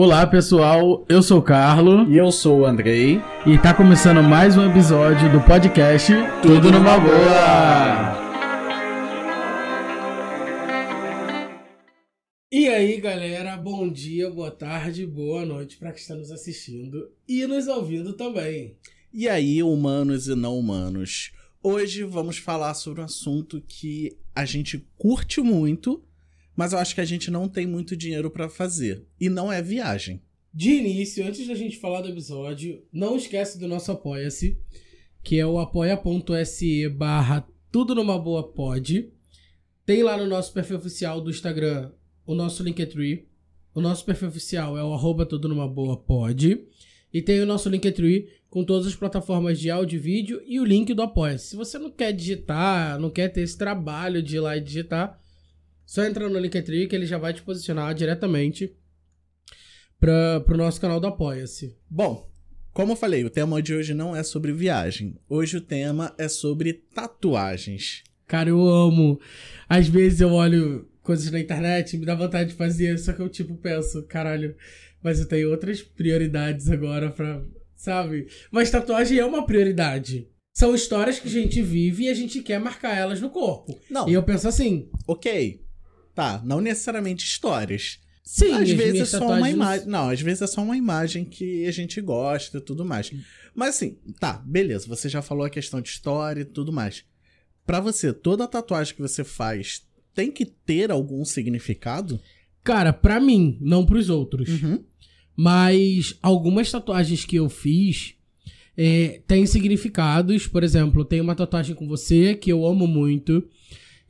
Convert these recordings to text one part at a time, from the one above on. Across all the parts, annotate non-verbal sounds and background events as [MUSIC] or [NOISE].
Olá pessoal, eu sou o Carlo E eu sou o Andrei. e tá começando mais um episódio do podcast Tudo numa Boa! E aí galera, bom dia, boa tarde, boa noite para quem está nos assistindo e nos ouvindo também. E aí, humanos e não humanos? Hoje vamos falar sobre um assunto que a gente curte muito, mas eu acho que a gente não tem muito dinheiro pra fazer. E não é viagem. De início, antes da gente falar do episódio, não esquece do nosso Apoia-se, que é o apoia.se barra tudo numa boa pod. Tem lá no nosso perfil oficial do Instagram o nosso Linktree. O nosso perfil oficial é o arroba tudo numa boa pod. E tem o nosso Linktree com todas as plataformas de áudio e vídeo e o link do Apoia-se. Se você não quer digitar, não quer ter esse trabalho de ir lá e digitar, só entra no Linktree que ele já vai te posicionar diretamente para o nosso canal do Apoia-se. Bom, como eu falei, o tema de hoje não é sobre viagem. Hoje o tema é sobre tatuagens. Cara, eu amo. Às vezes eu olho coisas na internet e me dá vontade de fazer, só que eu tipo penso, caralho, mas eu tenho outras prioridades agora pra. Sabe? Mas tatuagem é uma prioridade. São histórias que a gente vive e a gente quer marcar elas no corpo. Não, E eu penso assim, ok. Tá, não necessariamente histórias. sim, às vezes é só uma imagem. Não, às vezes é só uma imagem que a gente gosta e tudo mais. Mas assim, tá, beleza. Você já falou a questão de história e tudo mais. Pra você, toda tatuagem que você faz tem que ter algum significado? Cara, pra mim, não pros outros. Uhum. Mas algumas tatuagens que eu fiz é, têm significados. Por exemplo, eu tenho uma tatuagem com você que eu amo muito.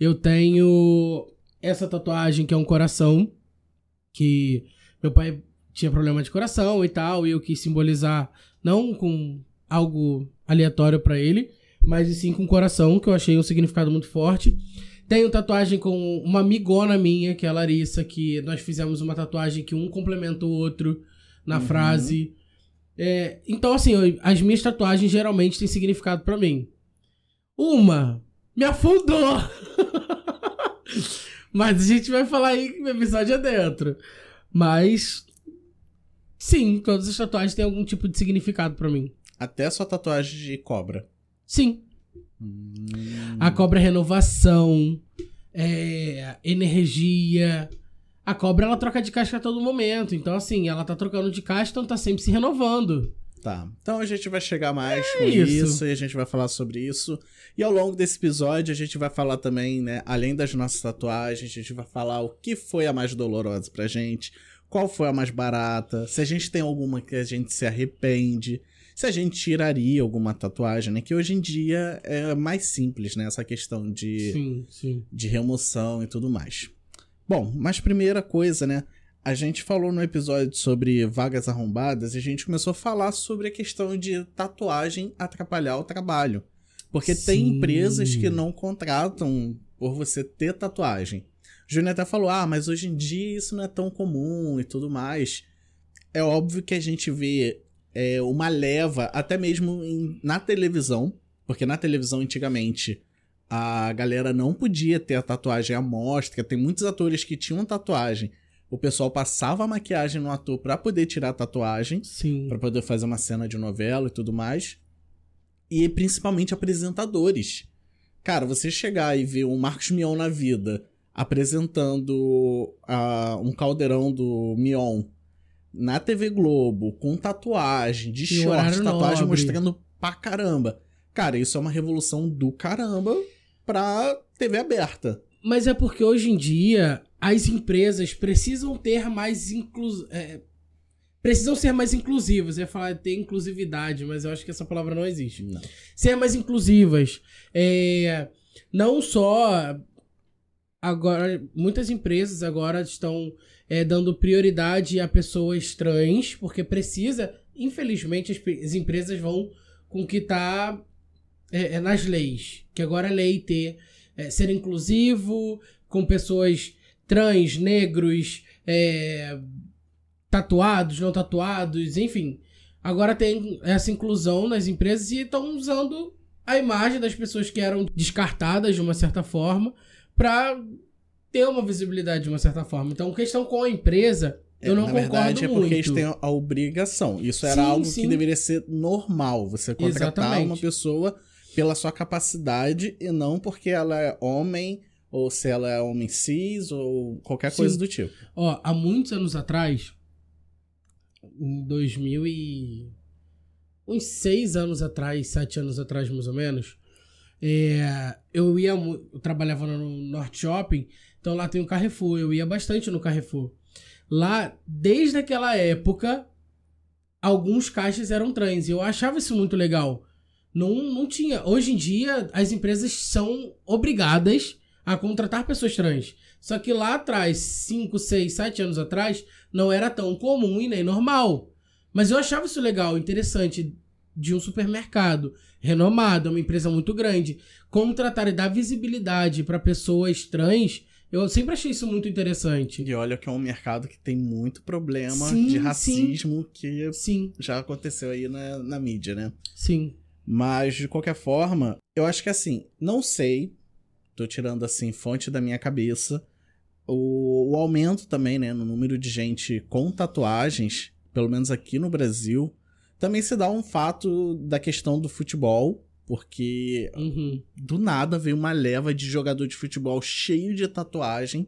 Eu tenho essa tatuagem que é um coração. Que meu pai tinha problema de coração e tal. E eu quis simbolizar, não com algo aleatório pra ele, mas sim com coração, que eu achei um significado muito forte. Tenho tatuagem com uma amigona minha, que é a Larissa, que nós fizemos uma tatuagem que um complementa o outro na Uhum. frase. É, então, assim, eu- as minhas tatuagens geralmente têm significado pra mim. Uma me afundou! [LAUGHS] Mas a gente vai falar aí que o episódio é dentro. Mas. Sim, todas as tatuagens têm algum tipo de significado pra mim. Até a sua tatuagem de cobra. Sim. Hum. A cobra é renovação, é, energia. A cobra ela troca de casca a todo momento. Então, assim, ela tá trocando de casca, então tá sempre se renovando. Tá. Então a gente vai chegar mais com É isso. isso. e a gente vai falar sobre isso. E ao longo desse episódio a gente vai falar também, né, além das nossas tatuagens, a gente vai falar o que foi a mais dolorosa pra gente, qual foi a mais barata, se a gente tem alguma que a gente se arrepende, se a gente tiraria alguma tatuagem, né, que hoje em dia é mais simples, né, essa questão de Sim, sim. de remoção e tudo mais. Bom, mas primeira coisa, né? A gente falou no episódio sobre vagas arrombadas e a gente começou a falar sobre a questão de tatuagem atrapalhar o trabalho. Porque tem Sim. empresas que não contratam por você ter tatuagem. O Júnior até falou: ah, mas hoje em dia isso não é tão comum e tudo mais. É óbvio que a gente vê é, uma leva, até mesmo em- na televisão, porque na televisão antigamente a galera não podia ter a tatuagem à mostra. Tem muitos atores que tinham tatuagem. O pessoal passava a maquiagem no ator pra poder tirar a tatuagem, Sim. pra poder fazer uma cena de novela e tudo mais. E principalmente apresentadores. Cara, você chegar e ver o Marcos Mion na vida apresentando ah, um caldeirão do Mion na TV Globo, com tatuagem, de E short, tatuagem nobre. mostrando pra caramba. Cara, isso é uma revolução do caramba pra TV aberta. Mas é porque hoje em dia as empresas precisam ter mais inclus... é, precisam ser mais inclusivas. Eu ia falar ter inclusividade, mas eu acho que essa palavra não existe. Não. Ser mais inclusivas. É, não só agora muitas empresas agora estão é, dando prioridade a pessoas trans porque precisa infelizmente as, as empresas vão com o que tá é, é, nas leis que agora é lei ter é, ser inclusivo com pessoas trans negros é, tatuados não tatuados enfim agora tem essa inclusão nas empresas e estão usando a imagem das pessoas que eram descartadas de uma certa forma para ter uma visibilidade de uma certa forma. Então, questão com a empresa Eu não Na concordo verdade, é porque eles têm a obrigação. Isso era Sim, algo sim. que deveria ser normal. Você contratar Exatamente. uma pessoa pela sua capacidade e não porque ela é homem, ou se ela é homem cis, ou qualquer Sim. coisa do tipo. Ó, há muitos anos atrás, em 2000 e... uns seis anos atrás, sete anos atrás mais ou menos, é, eu ia, eu trabalhava no Norte Shopping, então lá tem o Carrefour, eu ia bastante no Carrefour. Lá, desde aquela época, alguns caixas eram trans, e eu achava isso muito legal. Não, não tinha. Hoje em dia, as empresas são obrigadas a contratar pessoas trans. Só que lá atrás, 5, 6, 7 anos atrás, não era tão comum e nem normal. Mas eu achava isso legal, interessante, de um supermercado renomado, uma empresa muito grande, contratar e dar visibilidade para pessoas trans, eu sempre achei isso muito interessante. E olha que é um mercado que tem muito problema Sim, de sim. racismo que Sim, já aconteceu aí na, na mídia, né? sim. Mas, de qualquer forma, eu acho que assim, não sei, tô tirando assim fonte da minha cabeça, o, o aumento também, né, no número de gente com tatuagens, pelo menos aqui no Brasil, também se dá um fato da questão do futebol, porque Uhum. do nada veio uma leva de jogador de futebol cheio de tatuagem.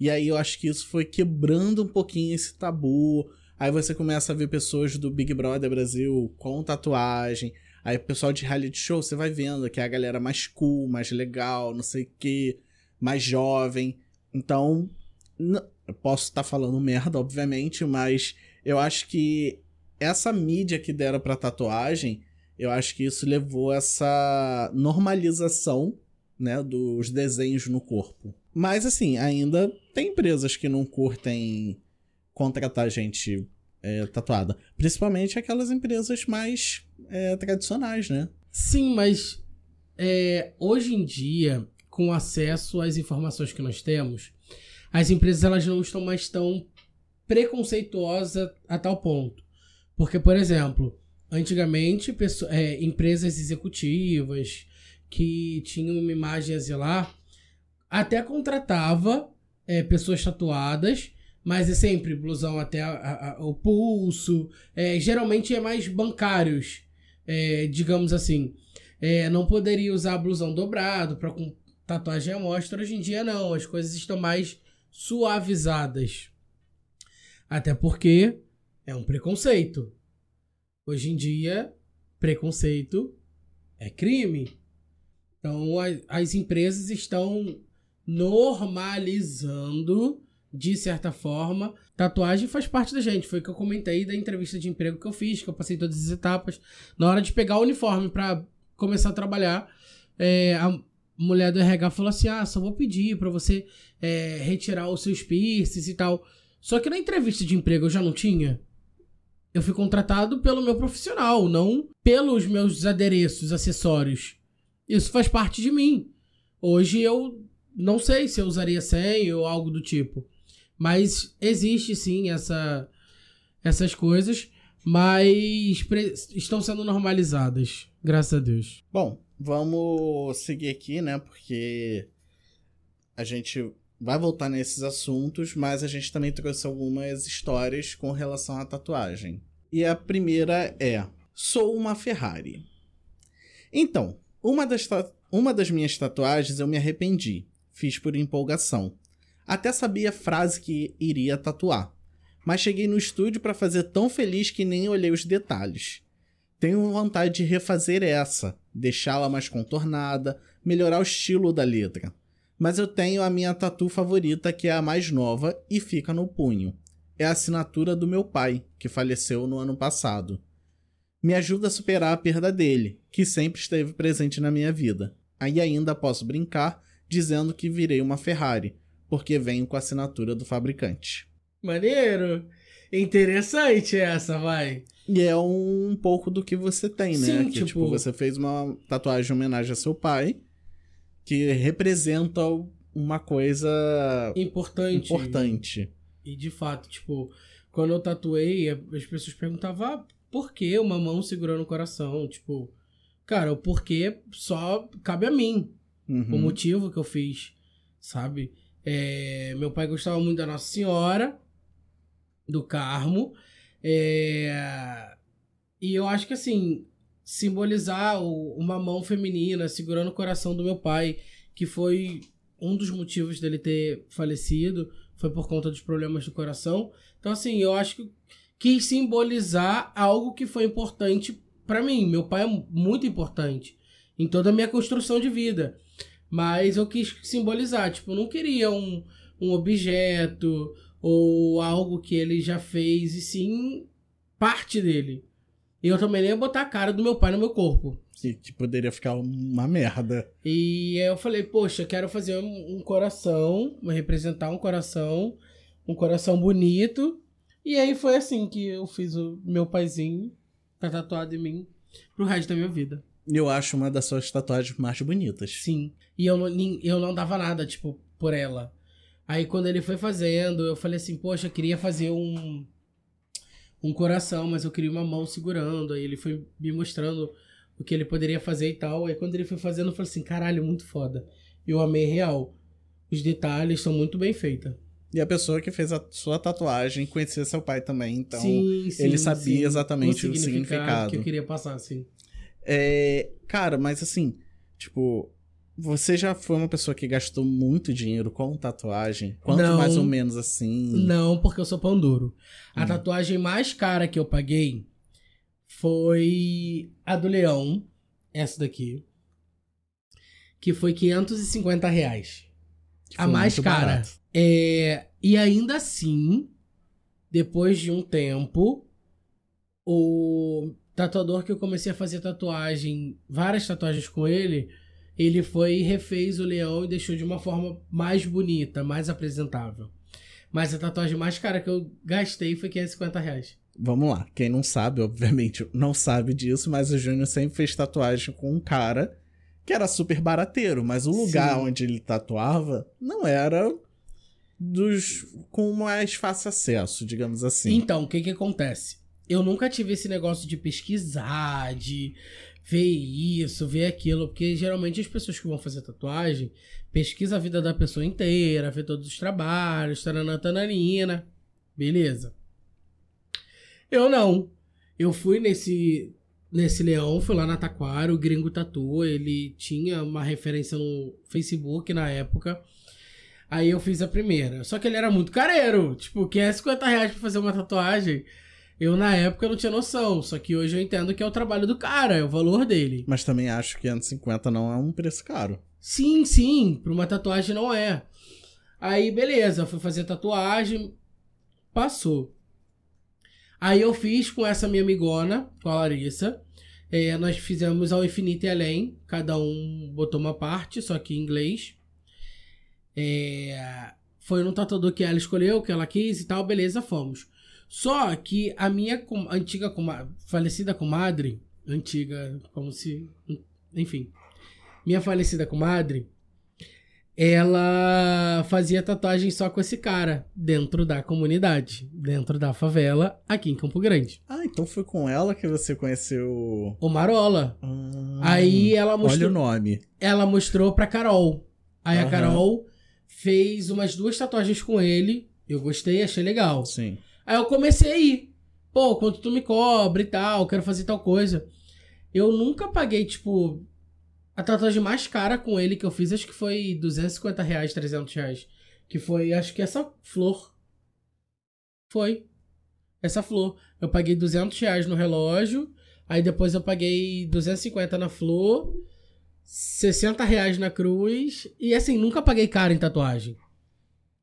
E aí eu acho que isso foi quebrando um pouquinho esse tabu. Aí você começa a ver pessoas do Big Brother Brasil com tatuagem. Aí o pessoal de reality show, você vai vendo que é a galera mais cool, mais legal, não sei o que, mais jovem. Então, eu posso estar falando merda, obviamente, mas eu acho que essa mídia que deram pra tatuagem eu acho que isso levou essa normalização, né, dos desenhos no corpo. Mas assim, ainda tem empresas que não curtem contratar gente é, tatuada, principalmente aquelas empresas mais é, tradicionais, né? Sim, mas é, hoje em dia, com acesso às informações que nós temos, as empresas elas não estão mais tão preconceituosas a tal ponto. Porque, por exemplo, antigamente, pesso- é, empresas executivas que tinham uma imagem a zelar até contratava é, pessoas tatuadas, mas é sempre blusão até a- a- o pulso. é, geralmente é mais bancários, é, digamos assim. É, não poderia usar blusão dobrado para com tatuagem à mostra. Hoje em dia não, as coisas estão mais suavizadas. Até porque é um preconceito. Hoje em dia, preconceito é crime. Então, a- as empresas estão normalizando, de certa forma. Tatuagem faz parte da gente. Foi o que eu comentei da entrevista de emprego que eu fiz, que eu passei todas as etapas. Na hora de pegar o uniforme para começar a trabalhar, é, a mulher do RH falou assim: Ah, só vou pedir para você é, retirar os seus piercings e tal. Só que na entrevista de emprego eu já não tinha. Eu fui contratado pelo meu profissional, não pelos meus adereços, acessórios. Isso faz parte de mim. Hoje eu não sei se eu usaria senha ou algo do tipo. Mas existe sim essa, essas coisas, mas estão sendo normalizadas, graças a Deus. Bom, vamos seguir aqui, né? Porque a gente vai voltar nesses assuntos, mas a gente também trouxe algumas histórias com relação à tatuagem. E a primeira é: Sou uma Ferrari. Então, uma das, uma das minhas tatuagens eu me arrependi. Fiz por empolgação. Até sabia a frase que iria tatuar. Mas cheguei no estúdio para fazer tão feliz que nem olhei os detalhes. Tenho vontade de refazer essa, deixá-la mais contornada, melhorar o estilo da letra. Mas eu tenho a minha tatu favorita, que é a mais nova e fica no punho. É a assinatura do meu pai, que faleceu no ano passado. Me ajuda a superar a perda dele, que sempre esteve presente na minha vida. Aí ainda posso brincar dizendo que virei uma Ferrari, porque venho com a assinatura do fabricante. Maneiro! Interessante essa, vai. E é um pouco do que você tem, né? Sim, que, tipo... tipo- você fez uma tatuagem em homenagem a seu pai, que representa uma coisa Importante. importante. E de fato, tipo, quando eu tatuei, as pessoas perguntavam ah, por que uma mão segurando o coração? Tipo, cara, o porquê só cabe a mim. Uhum. o motivo que eu fiz, sabe? É, meu pai gostava muito da Nossa Senhora do Carmo. É... E eu acho que assim, simbolizar o- uma mão feminina segurando o coração do meu pai, que foi um dos motivos dele ter falecido, foi por conta dos problemas do coração. Então, assim, eu acho que quis simbolizar algo que foi importante pra mim. Meu pai é muito importante em toda a minha construção de vida. Mas eu quis simbolizar, tipo, eu não queria um, um objeto ou algo que ele já fez, e sim parte dele. E eu também nem ia botar a cara do meu pai no meu corpo. Que, que poderia ficar uma merda. E aí eu falei, poxa, quero fazer um, um coração, representar um coração, um coração bonito. E aí foi assim que eu fiz o meu paizinho, tá tatuado em mim, pro resto da minha vida. Eu acho uma das suas tatuagens mais bonitas. Sim. E eu não, eu não dava nada, tipo, por ela. Aí quando ele foi fazendo, eu falei assim, poxa, eu queria fazer um um coração, mas eu queria uma mão segurando. Aí ele foi me mostrando o que ele poderia fazer e tal. Aí quando ele foi fazendo, eu falei assim, caralho, muito foda. Eu amei real. Os detalhes são muito bem feitos. E a pessoa que fez a sua tatuagem conhecia seu pai também, então. sim, sim, ele sabia sim. exatamente o significado. que eu queria passar, sim. É, cara, mas assim, tipo, você já foi uma pessoa que gastou muito dinheiro com tatuagem? Quanto Não. mais ou menos assim? Não, porque eu sou pão duro. A Hum. tatuagem mais cara que eu paguei foi a do leão, essa daqui, que foi 550 reais. Que a foi mais cara. É, e ainda assim, depois de um tempo, o tatuador que eu comecei a fazer tatuagem, várias tatuagens com ele, ele foi e refez o leão e deixou de uma forma mais bonita, mais apresentável. Mas a tatuagem mais cara que eu gastei foi 550 reais. Vamos lá. Quem não sabe, obviamente, não sabe disso, mas o Júnior sempre fez tatuagem com um cara que era super barateiro, mas o lugar Sim. onde ele tatuava não era dos com mais fácil acesso, digamos assim. Então, o que que acontece? Eu nunca tive esse negócio de pesquisar, de ver isso, ver aquilo, porque geralmente as pessoas que vão fazer tatuagem pesquisam a vida da pessoa inteira, vê todos os trabalhos, taranã, tananina, beleza. Eu não. Eu fui nesse nesse leão, fui lá na Taquara, o gringo tatu, ele tinha uma referência no Facebook na época. Aí eu fiz a primeira. Só que ele era muito careiro. Tipo, 550 reais pra fazer uma tatuagem. Eu, na época, não tinha noção. Só que hoje eu entendo que é o trabalho do cara, é o valor dele. Mas também acho que 550 não é um preço caro. Sim, sim, pra uma tatuagem não é. Aí, beleza, fui fazer tatuagem, passou. Aí eu fiz com essa minha amigona, com a Larissa. É, nós fizemos ao infinito e além. Cada um botou uma parte, só que em inglês. É, foi no tatuador que ela escolheu, que ela quis e tal, beleza, fomos. Só que a minha antiga falecida comadre, antiga, como se. Enfim. Minha falecida comadre, ela fazia tatuagem só com esse cara, dentro da comunidade, dentro da favela, aqui em Campo Grande. Ah, então foi com ela que você conheceu. O Marola. Hum, Aí ela Olha mostrou, o nome. ela mostrou pra Carol. Aí a Aham. Carol fez umas duas tatuagens com ele. Eu gostei, achei legal. Sim. Aí eu comecei a ir. Pô, quanto tu me cobra e tal, quero fazer tal coisa. Eu nunca paguei, tipo, a tatuagem mais cara com ele que eu fiz, acho que foi 250 reais, 300 reais. Que foi, acho que essa flor. Foi. Essa flor. Eu paguei 200 reais no relógio, aí depois eu paguei 250 na flor, 60 reais na cruz, e assim, nunca paguei caro em tatuagem.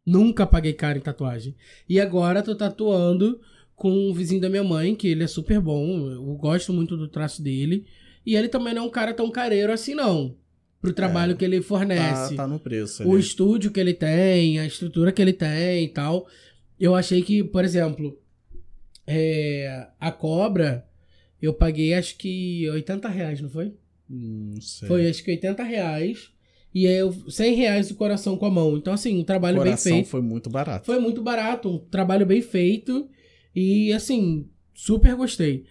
Nunca paguei caro em tatuagem. E agora tô tatuando com um vizinho da minha mãe, que ele é super bom. Eu gosto muito do traço dele. E ele também não é um cara tão careiro assim, não. Pro trabalho que ele Tá, fornece. tá no preço. o ali. estúdio que ele tem, a estrutura que ele tem e tal. Eu achei que, por exemplo, é, a cobra, eu paguei acho que 80 reais, não foi? Hum, Não sei. Foi acho que 80 reais. E aí eu, 100 reais o coração com a mão. Então, assim, um trabalho bem Coração feito. foi muito barato. Foi muito barato, um trabalho bem feito. E assim, super gostei.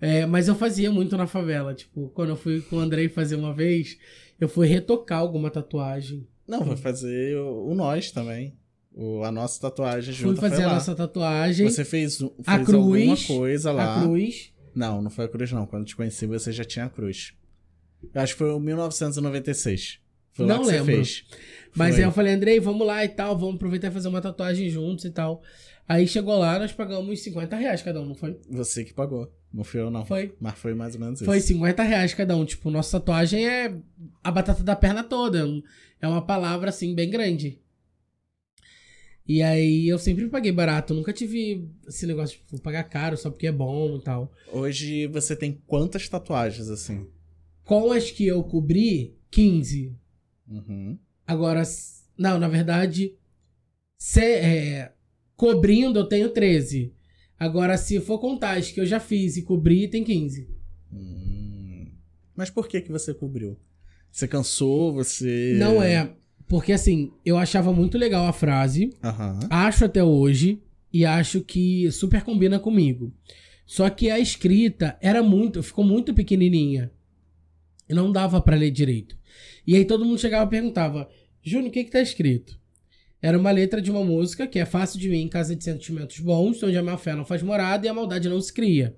É, mas eu fazia muito na favela. Tipo, quando eu fui com o Andrei fazer uma vez, eu fui retocar alguma tatuagem. Não, vai fazer o, o nós também. O, a nossa tatuagem Fui junto fazer foi a lá. nossa tatuagem. Você fez, fez a cruz. alguma coisa lá. A cruz. Não, não foi a cruz não. Quando eu te conheci, você já tinha a cruz. Eu acho que foi o 1996. Foi Não lembro. fez. Mas Foi. aí eu falei, Andrei, vamos lá e tal, vamos aproveitar e fazer uma tatuagem juntos e tal. Aí chegou lá, nós pagamos 50 reais cada um, não foi? Você que pagou. Não fui eu, não. Foi. Mas foi mais ou menos isso. Foi 50 reais cada um. Tipo, nossa tatuagem é a batata da perna toda. É uma palavra, assim, bem grande. E aí eu sempre paguei barato. Nunca tive esse negócio de tipo, pagar caro só porque é bom e tal. Hoje você tem quantas tatuagens, assim? Com as que eu cobri, 15. Uhum. Agora, não, na verdade, se, é, cobrindo eu tenho 13. Agora, se for contar as que eu já fiz e cobri, tem 15. Hum. Mas por que que você cobriu? Você cansou? Você... Não é. Porque assim, eu achava muito legal a frase, Aham. acho até hoje, e acho que super combina comigo. Só que a escrita era muito, ficou muito pequenininha. E não dava pra ler direito. E aí todo mundo chegava e perguntava: Júnior, o que que tá escrito? Era uma letra de uma música que é fácil de vir em casa de sentimentos bons, onde a má fé não faz morada e a maldade não se cria.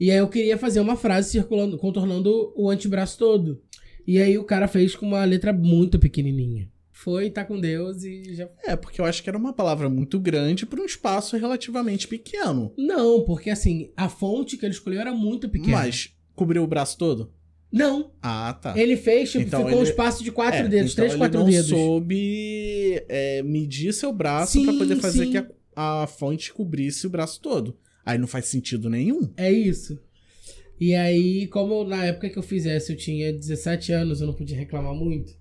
E aí eu queria fazer uma frase circulando, contornando o antebraço todo. E aí o cara fez com uma letra muito pequenininha. Foi, tá com Deus e já. É, porque eu acho que era uma palavra muito grande para um espaço relativamente pequeno. Não, porque assim, a fonte que ele escolheu era muito pequena. Mas cobriu o braço todo? Não, Ah, tá. ele fez, tipo, Então ficou um ele- espaço de quatro É, dedos, então três, ele quatro não dedos. soube é, medir seu braço Sim, pra poder fazer sim. que a, a fonte cobrisse o braço todo. Aí não faz sentido nenhum. É isso. E aí, como na época que eu fizesse eu tinha 17 anos, eu não podia reclamar muito.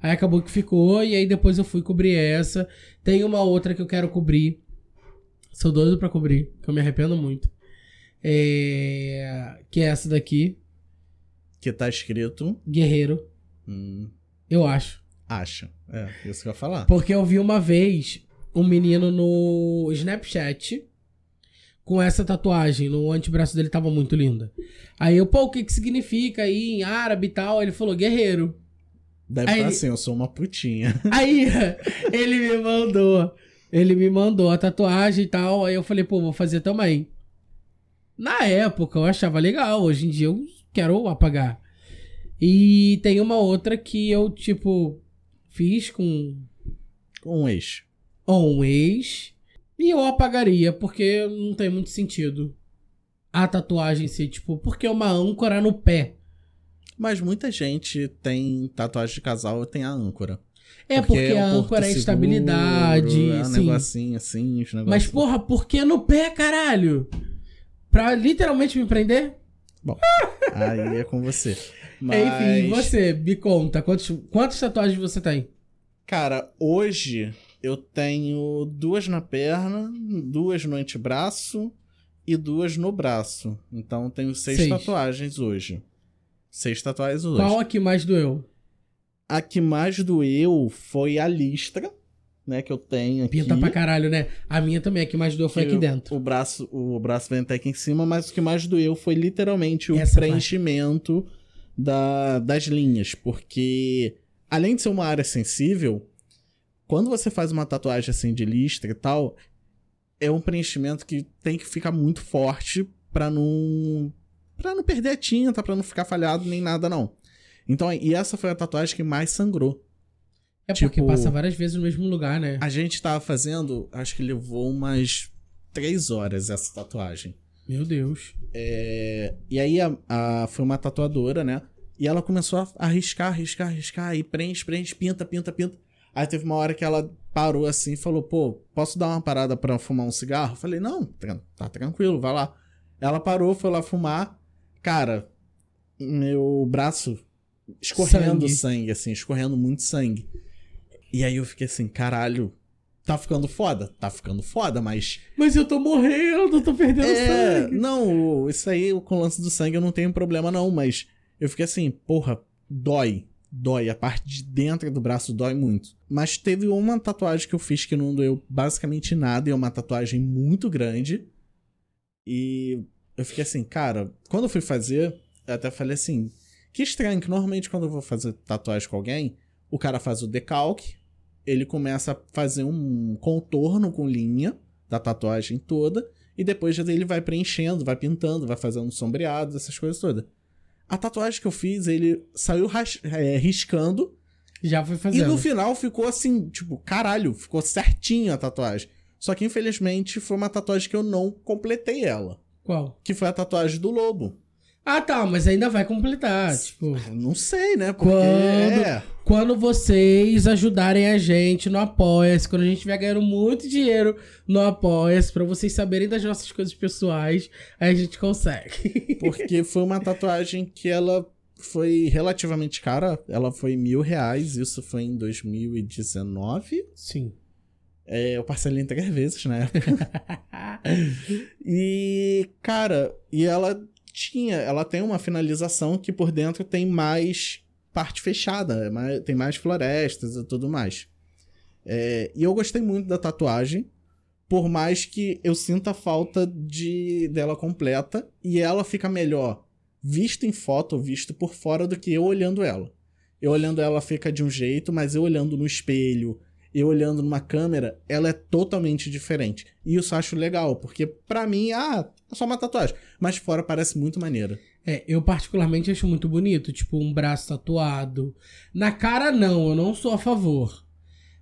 Aí acabou que ficou, e aí depois eu fui cobrir essa. Tem uma outra que eu quero cobrir. Sou doido pra cobrir, que eu me arrependo muito. É... Que é essa daqui, Que tá escrito. Guerreiro, Hum, eu acho. acha. É, isso que eu ia falar. Porque eu vi uma vez um menino no Snapchat com essa tatuagem. No antebraço dele tava muito linda. Aí eu, pô, o que que significa aí em árabe e tal? Ele falou, guerreiro. Deve estar ele- assim, eu sou uma putinha. [LAUGHS] Aí ele me mandou. Ele me mandou a tatuagem e tal. Aí eu falei, pô, vou fazer também. Na época eu achava legal. Hoje em dia eu quero apagar. E tem uma outra que eu, tipo, fiz com Com um ex. ou um ex. E eu apagaria, porque não tem muito sentido. A tatuagem em si, tipo, porque é uma âncora no pé. Mas muita gente tem tatuagem de casal e tem a âncora. É porque, é a âncora é seguro, estabilidade, É um sim. negocinho assim, os negócios. Mas, porra, por que no pé, caralho? Pra literalmente me prender? Aí é com você. Mas, Enfim, você, me conta, quantos, quantas tatuagens você tem? Cara, hoje eu tenho duas na perna, duas no antebraço e duas no braço. Então tenho seis, Seis. tatuagens hoje. Seis tatuagens hoje. Qual a que mais doeu? A que mais doeu foi a listra, né? Que eu tenho aqui. Pinta pra caralho, né? A minha também, a que mais doeu foi que aqui dentro. O braço, o braço vem até aqui em cima, mas o que mais doeu foi literalmente o Essa preenchimento da, das linhas. Porque, além de ser uma área sensível, quando você faz uma tatuagem assim de listra e tal, é um preenchimento que tem que ficar muito forte pra não. pra não perder a tinta, pra não ficar falhado nem nada, não. Então, e essa foi a tatuagem que mais sangrou. É porque tipo- passa várias vezes no mesmo lugar, né? A gente tava fazendo, acho que levou umas três horas essa tatuagem. Meu Deus. É, e aí a, a- foi uma tatuadora, né? E ela começou a arriscar, arriscar, arriscar, e preenche, preenche, pinta, pinta, pinta. Aí teve uma hora que ela parou assim e falou: pô, posso dar uma parada pra fumar um cigarro? Eu falei: não, tá tranquilo, vai lá. Ela parou, foi lá fumar. Cara, meu braço escorrendo Sangue. sangue, assim, escorrendo muito sangue. E aí eu fiquei assim: caralho, tá ficando foda? Tá ficando foda, mas Mas eu tô morrendo, eu tô perdendo é, sangue. não, isso aí, com o lance do sangue eu não tenho problema não, mas eu fiquei assim, porra, dói, dói, a parte de dentro do braço dói muito. Mas teve uma tatuagem que eu fiz que não doeu basicamente nada, e é uma tatuagem muito grande, e eu fiquei assim, cara, quando eu fui fazer, eu até falei assim, que estranho, que normalmente quando eu vou fazer tatuagem com alguém, o cara faz o decalque, ele começa a fazer um contorno com linha da tatuagem toda. E depois ele vai preenchendo, vai pintando, vai fazendo sombreados, essas coisas todas. A tatuagem que eu fiz, ele saiu é, riscando. Já foi fazendo. E no final ficou assim, tipo, caralho, ficou certinho a tatuagem. Só que infelizmente foi uma tatuagem que eu não completei ela. Qual? Que foi a tatuagem do lobo. Ah, tá, mas ainda vai completar. Tipo, não sei, né? Porque quando, é. quando vocês ajudarem a gente no Apoia-se, quando a gente estiver ganhando muito dinheiro no Apoia-se, pra vocês saberem das nossas coisas pessoais, aí a gente consegue. [LAUGHS] Porque foi uma tatuagem que ela foi relativamente cara. Ela foi mil reais, isso foi em 2019. Sim. É, eu parcelei em três vezes na [LAUGHS] época. e, cara, e ela tinha, ela tem uma finalização que por dentro tem mais parte fechada, é tem mais florestas e tudo mais. É, e eu gostei muito da tatuagem, por mais que eu sinta falta de dela completa e ela fica melhor visto em foto, visto por fora do que eu olhando ela. Eu olhando ela fica de um jeito, mas eu olhando no espelho, eu olhando numa câmera, ela é totalmente diferente. E isso eu acho legal, porque para mim, ah, é só uma tatuagem. Mas fora parece muito maneira. É, eu particularmente acho muito bonito, tipo, um braço tatuado. Na cara, não, eu não sou a favor.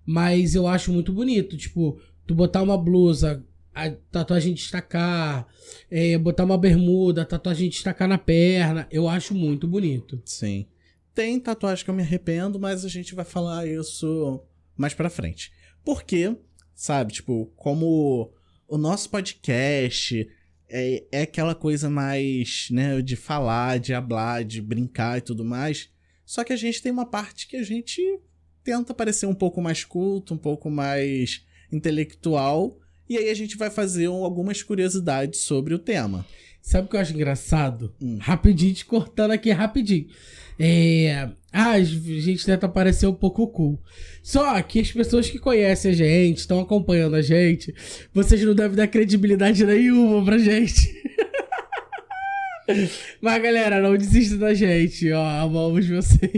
Mas eu acho muito bonito, tipo, tu botar uma blusa, a tatuagem destacar, é, botar uma bermuda, a tatuagem destacar na perna, eu acho muito bonito. Sim. Tem tatuagem que eu me arrependo, mas a gente vai falar isso mais pra frente. Porque, sabe, tipo, como o nosso podcast é, é aquela coisa mais, né, de falar, de hablar, de brincar e tudo mais. Só que a gente tem uma parte que a gente tenta parecer um pouco mais culto, um pouco mais intelectual. E aí a gente vai fazer algumas curiosidades sobre o tema. Sabe o que eu acho engraçado? Hum. Rapidinho, te cortando aqui rapidinho. É... Ah, a gente tenta parecer um pouco cool. Só que as pessoas que conhecem a gente, estão acompanhando a gente, vocês não devem dar credibilidade nenhuma pra gente. [LAUGHS] Mas galera, não desista da gente, ó, amamos vocês.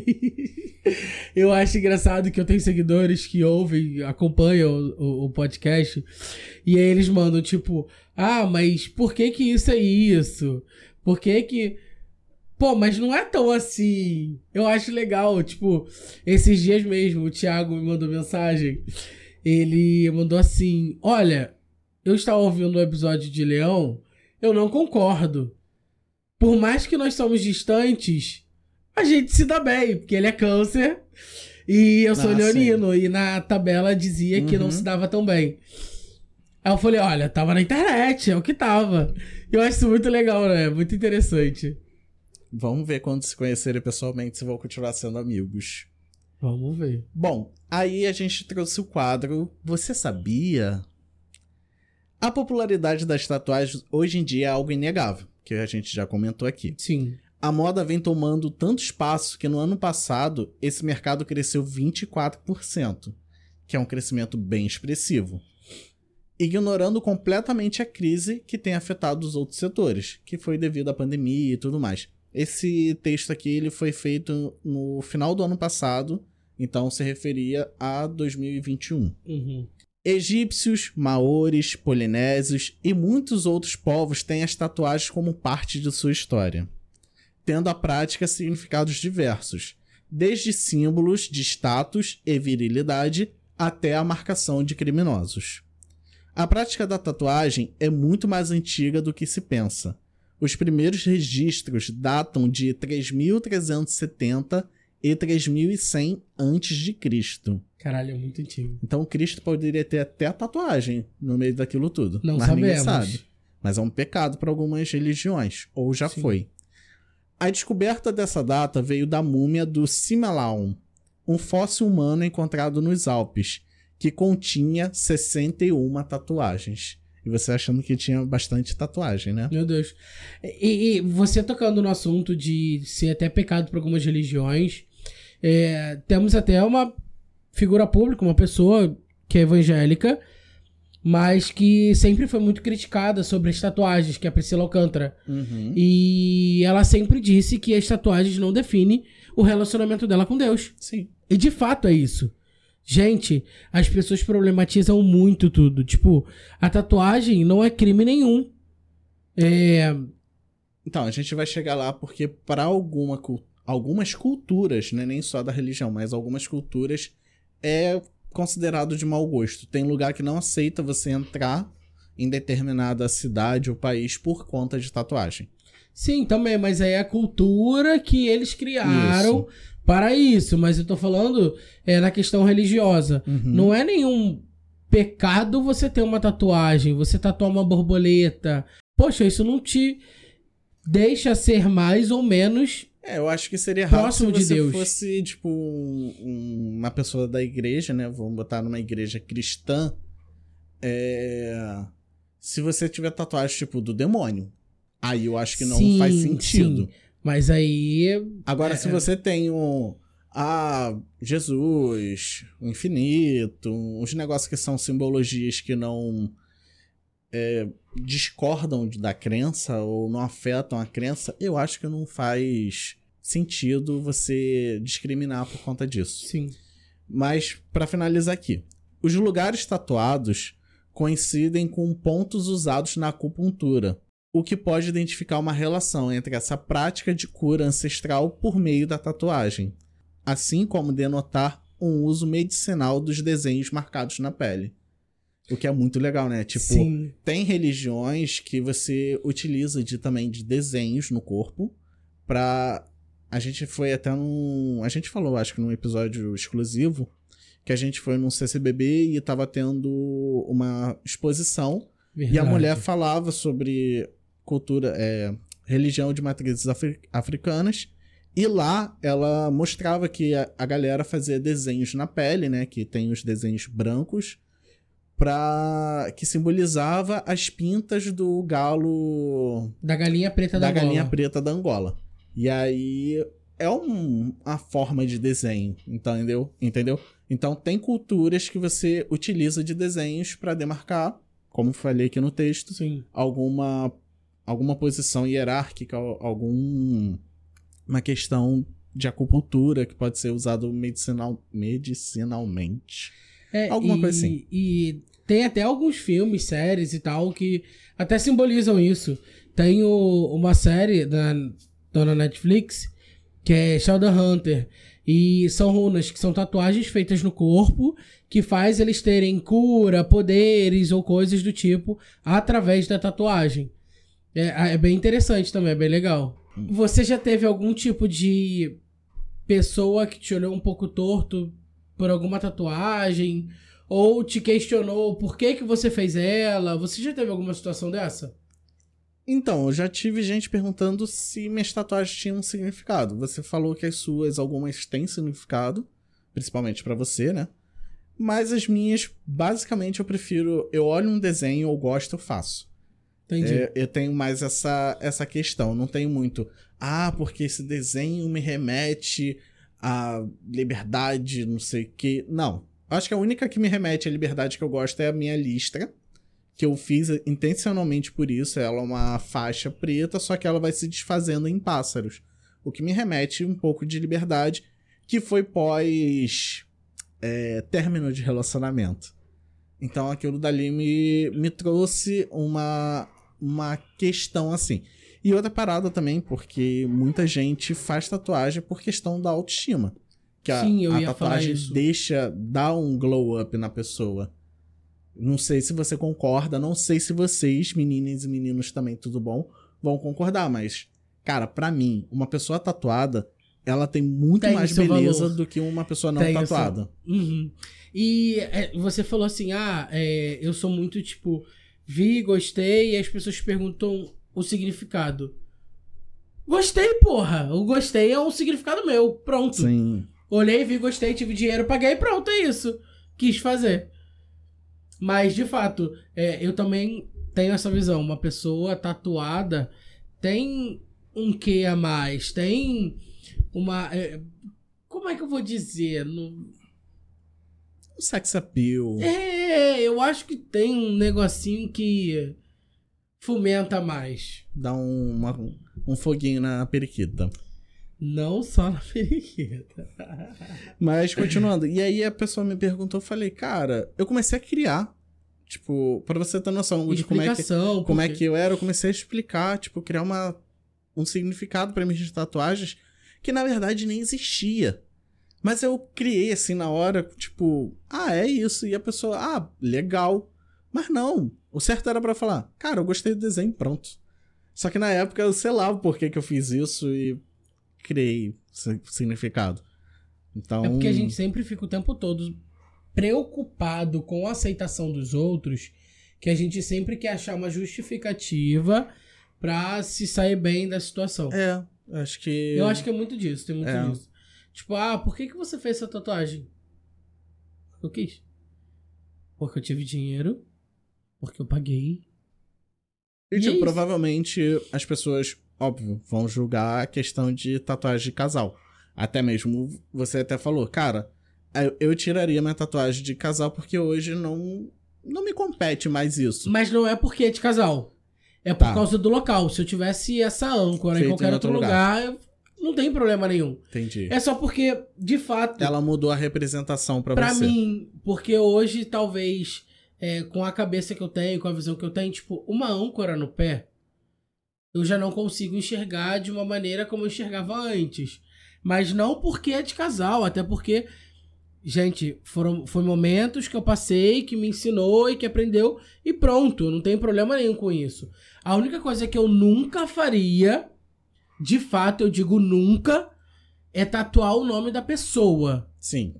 Eu acho engraçado que eu tenho seguidores que ouvem, acompanham o, o, o, podcast, e aí eles mandam tipo, ah, mas por que que isso é isso? Por que que Pô, mas não é tão assim. Eu acho legal. Tipo, esses dias mesmo, o Thiago me mandou mensagem. Ele mandou assim: Olha, eu estava ouvindo o episódio de Leão, eu não concordo. Por mais que nós somos distantes, a gente se dá bem, porque ele é câncer e eu sou ah, leonino. Sim. E na tabela dizia uhum. que não uhum. se dava tão bem. Aí eu falei: Olha, tava na internet, é o que tava. Eu acho isso muito legal, né? Muito interessante. Vamos ver quando se conhecerem pessoalmente se vão continuar sendo amigos. Vamos ver. Bom, aí a gente trouxe o quadro Você Sabia? A popularidade das tatuagens hoje em dia é algo inegável, que a gente já comentou aqui. Sim. A moda vem tomando tanto espaço que no ano passado esse mercado cresceu 24%, que é um crescimento bem expressivo. Ignorando completamente a crise que tem afetado os outros setores, que foi devido à pandemia e tudo mais. Esse texto aqui ele foi feito no final do ano passado, então se referia a 2021. Uhum. Egípcios, maores, polinésios e muitos outros povos têm as tatuagens como parte de sua história, tendo a prática significados diversos, desde símbolos de status e virilidade até a marcação de criminosos. A prática da tatuagem é muito mais antiga do que se pensa os primeiros registros datam de 3370 e 3100 antes de Cristo. Caralho, é muito antigo. Então Cristo poderia ter até a tatuagem no meio daquilo tudo. Não mas sabemos. ninguém sabe. Mas é um pecado para algumas religiões, ou já Sim. foi. A descoberta dessa data veio da múmia do Simalaon, um fóssil humano encontrado nos Alpes, que continha 61 tatuagens. E você achando que tinha bastante tatuagem, né? Meu Deus. E, e você tocando no assunto de ser até pecado para algumas religiões, é, temos até uma figura pública, uma pessoa que é evangélica, mas que sempre foi muito criticada sobre as tatuagens, que é a Priscila Alcântara. Uhum. E ela sempre disse que as tatuagens não definem o relacionamento dela com Deus. Sim. E de fato é isso. Gente, as pessoas problematizam muito tudo. Tipo, a tatuagem não é crime nenhum. É. Então, a gente vai chegar lá porque para alguma, algumas culturas, não é nem só da religião, mas algumas culturas é considerado de mau gosto. Tem lugar que não aceita você entrar em determinada cidade ou país por conta de tatuagem. Sim, também, mas aí é a cultura que eles criaram isso. Para isso. Mas eu tô falando é, na questão religiosa. Uhum. Não é nenhum pecado você ter uma tatuagem, você tatuar uma borboleta. Poxa, isso não te deixa ser mais ou menos é, eu acho que seria errado se você de Deus. fosse, tipo, um, uma pessoa da igreja, né? Vamos botar numa igreja cristã. É... Se você tiver tatuagem, tipo, do demônio. Aí eu acho que não sim, faz sentido. Sim. Mas aí. Agora, é, se você tem um. Ah, Jesus, o infinito, uns negócios que são simbologias que não é, discordam da crença ou não afetam a crença, eu acho que não faz sentido você discriminar por conta disso. Sim. Mas, para finalizar aqui, os lugares tatuados coincidem com pontos usados na acupuntura, o que pode identificar uma relação entre essa prática de cura ancestral por meio da tatuagem, assim como denotar um uso medicinal dos desenhos marcados na pele. O que é muito legal, né? Tipo, Sim. tem religiões que você utiliza de também de desenhos no corpo para a gente foi até num, a gente falou, acho que num episódio exclusivo, que a gente foi num CCBB e tava tendo uma exposição Verdade. e a mulher falava sobre cultura, é, religião de matrizes afri africanas. E lá ela mostrava que a, a, galera fazia desenhos na pele, né? Que tem os desenhos brancos, pra, que simbolizava as pintas do galo. Da galinha preta da, da Angola. galinha preta da Angola. E aí é um, uma forma de desenho, entendeu? Entendeu? Então tem culturas que você utiliza de desenhos para demarcar, como falei aqui no texto, Sim. alguma alguma posição hierárquica, algum uma questão de acupuntura que pode ser usado medicinal, medicinalmente. É, Alguma e, coisa assim. E tem até alguns filmes, séries e tal que até simbolizam isso. Tem o, uma série da, da Netflix que é Shadowhunter. E são runas que são tatuagens feitas no corpo que faz eles terem cura, poderes ou coisas do tipo através da tatuagem. É, é bem interessante também, é bem legal. Você já teve algum tipo de pessoa que te olhou um pouco torto por alguma tatuagem? Ou te questionou por que, que você fez ela? Você já teve alguma situação dessa? Então, eu já tive gente perguntando se minhas tatuagens tinham um significado. Você falou que as suas, algumas têm significado, principalmente para você, né? Mas as minhas, basicamente, eu prefiro. Eu olho um desenho, eu gosto, eu faço. Entendi. É, eu tenho mais essa, essa questão. Não tenho muito. Ah, porque esse desenho me remete à liberdade, não sei o quê. Não. Acho que a única que me remete à liberdade que eu gosto é a minha listra que eu fiz intencionalmente por isso. Ela é uma faixa preta, só que ela vai se desfazendo em pássaros. O que me remete um pouco de liberdade, que foi pós é, término de relacionamento. Então aquilo dali me, me trouxe uma, uma questão assim. E outra parada também, porque muita gente faz tatuagem por questão da autoestima. Que a, Sim, a tatuagem deixa, dá um glow up na pessoa. Não sei se você concorda, não sei se vocês, meninas e meninos também, tudo bom, vão concordar, mas, cara, para mim, uma pessoa tatuada, ela tem muito tem mais beleza valor. do que uma pessoa não tem tatuada. Uhum. E é, você falou assim, ah, é, eu sou muito, tipo, vi, gostei, e as pessoas perguntam o significado. Gostei, porra! O gostei é um significado meu, pronto. Sim. Olhei, vi, gostei, tive dinheiro, paguei, pronto, é isso. Quis fazer. Mas, de fato, é, eu também tenho essa visão. Uma pessoa tatuada tem um quê a mais, tem uma. É, como é que eu vou dizer? No... Um sex appeal. É, eu acho que tem um negocinho que fomenta mais. Dá um, uma, um foguinho na periquita. Não só na [LAUGHS] periquita. Mas continuando. E aí a pessoa me perguntou, eu falei, cara, eu comecei a criar. Tipo, pra você ter noção de como é, que, como é que eu era, eu comecei a explicar, tipo, criar uma, um significado para minhas tatuagens que na verdade nem existia. Mas eu criei assim na hora, tipo, ah, é isso. E a pessoa, ah, legal. Mas não. O certo era para falar, cara, eu gostei do desenho, pronto. Só que na época eu sei lá por que, que eu fiz isso e criei significado. Então. É porque a gente sempre fica o tempo todo preocupado com a aceitação dos outros, que a gente sempre quer achar uma justificativa pra se sair bem da situação. É, acho que. Eu acho que é muito disso, tem muito é. disso. Tipo, ah, por que, que você fez essa tatuagem? Eu quis. Porque eu tive dinheiro, porque eu paguei. E, e tipo, é provavelmente as pessoas, óbvio, vão julgar a questão de tatuagem de casal. Até mesmo, você até falou, cara, eu tiraria minha tatuagem de casal porque hoje não, não me compete mais isso. Mas não é porque é de casal. É por tá. causa do local. Se eu tivesse essa âncora Feito em qualquer em outro, outro lugar, lugar não tem problema nenhum. Entendi. É só porque, de fato. Ela mudou a representação pra, pra você. Pra mim, porque hoje, talvez, é, com a cabeça que eu tenho, com a visão que eu tenho, tipo, uma âncora no pé, eu já não consigo enxergar de uma maneira como eu enxergava antes. Mas não porque é de casal, até porque Gente, foram foi momentos que eu passei, que me ensinou e que aprendeu, e pronto, não tem problema nenhum com isso. A única coisa que eu nunca faria, de fato, eu digo nunca, é tatuar o nome da pessoa. Sim.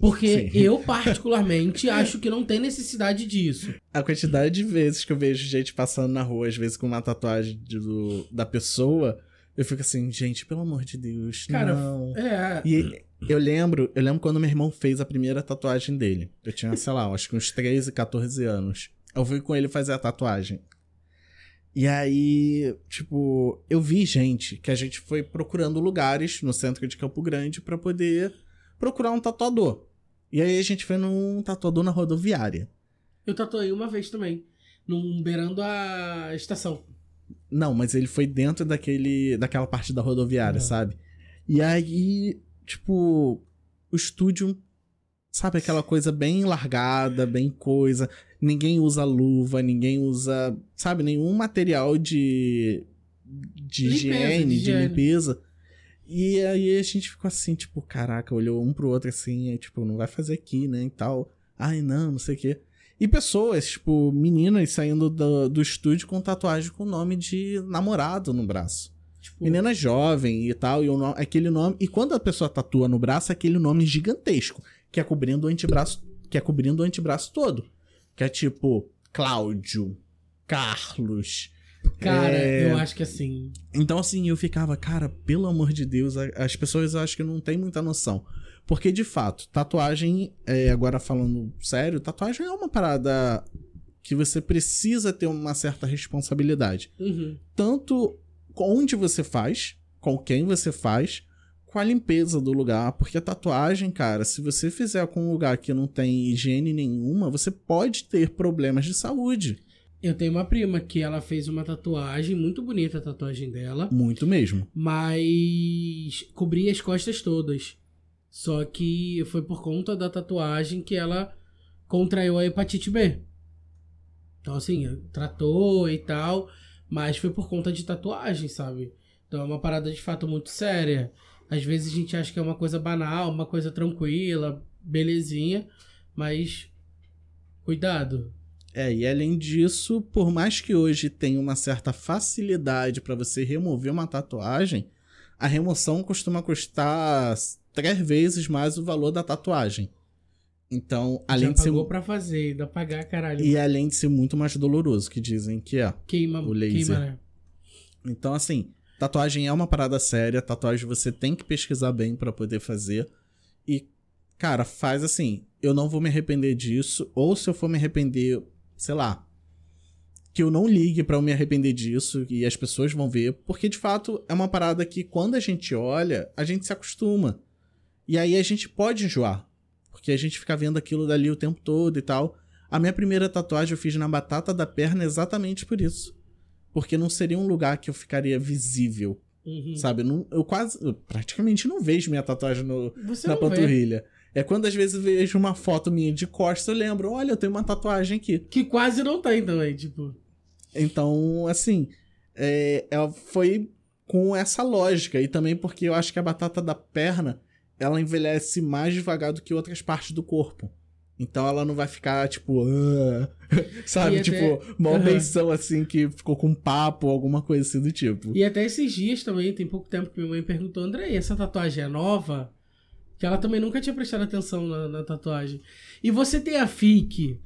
Porque Sim. eu, particularmente, [LAUGHS] acho que não tem necessidade disso. A quantidade de vezes que eu vejo gente passando na rua, às vezes com uma tatuagem do, da pessoa, eu fico assim, gente, pelo amor de Deus, Cara, não. É. E eu lembro, eu lembro quando meu irmão fez a primeira tatuagem dele. Eu tinha, sei lá, acho que uns 13, 14 anos. Eu fui com ele fazer a tatuagem. E aí, tipo, eu vi gente que a gente foi procurando lugares no centro de Campo Grande para poder procurar um tatuador. E aí a gente foi num tatuador na rodoviária. Eu tatuei uma vez também, num beirando a estação. Não, mas ele foi dentro daquele daquela parte da rodoviária, uhum. sabe? E aí tipo, o estúdio, sabe, aquela coisa bem largada, bem coisa. Ninguém usa luva, ninguém usa, sabe, nenhum material de, de limpeza, higiene, de, limpeza. E aí a gente ficou assim, tipo, caraca, olhou um pro outro assim, tipo, não vai fazer aqui, né, e tal. Ai, não, não sei o quê. E pessoas, tipo, meninas saindo do, do estúdio com tatuagem com o nome de namorado no braço. Tipo... Menina jovem e tal, e o nome, aquele nome. E quando a pessoa tatua no braço, é aquele nome gigantesco, que é cobrindo o antebraço, que é cobrindo o antebraço todo. Que é tipo Cláudio, Carlos. Cara, é... eu acho que assim. Então, assim, eu ficava, cara, pelo amor de Deus, as pessoas acho que não têm muita noção. Porque, de fato, tatuagem, é, agora falando sério, tatuagem é uma parada que você precisa ter uma certa responsabilidade. Uhum. Tanto onde você faz, com quem você faz, com a limpeza do lugar, porque a tatuagem, cara, se você fizer com um lugar que não tem higiene nenhuma, você pode ter problemas de saúde. Eu tenho uma prima que ela fez uma tatuagem, muito bonita a tatuagem dela. Muito mesmo. Mas cobria as costas todas. Só que foi por conta da tatuagem que ela contraiu a hepatite B. Então, assim, tratou e tal. Mas foi por conta de tatuagem, sabe? Então é uma parada de fato muito séria. Às vezes a gente acha que é uma coisa banal, uma coisa tranquila, belezinha, mas cuidado. É, e além disso, por mais que hoje tenha uma certa facilidade para você remover uma tatuagem, a remoção costuma custar três vezes mais o valor da tatuagem. Então, além Já de ser. pagou pra fazer, ainda pagar, caralho. E além de ser muito mais doloroso, que dizem que é. Queima, o laser. Queima, né? Então, assim, tatuagem é uma parada séria. Tatuagem você tem que pesquisar bem para poder fazer. E, cara, faz assim. Eu não vou me arrepender disso. Ou se eu for me arrepender, sei lá. Que eu não ligue para eu me arrepender disso e as pessoas vão ver. Porque, de fato, é uma parada que quando a gente olha, a gente se acostuma. E aí a gente pode enjoar. Porque a gente fica vendo aquilo dali o tempo todo e tal. A minha primeira tatuagem eu fiz na batata da perna exatamente por isso. Porque não seria um lugar que eu ficaria visível Uhum. Sabe? Eu, não- eu quase. eu praticamente não vejo minha tatuagem no, na não vê. panturrilha. É quando às vezes eu vejo uma foto minha de costas, eu lembro, olha, eu tenho uma tatuagem aqui. Que quase não tem também, tipo. Então, assim, é, ela foi com essa lógica. E também porque eu acho que a batata da perna, ela envelhece mais devagar do que outras partes do corpo. Então ela não vai ficar, tipo, "Ah", [LAUGHS] sabe? Até- Tipo, uma benção assim que ficou com papo, alguma coisa assim do tipo. E até esses dias também, tem pouco tempo que minha mãe perguntou, André, essa tatuagem é nova? Que ela também nunca tinha prestado atenção na, na tatuagem. E você tem a FIC.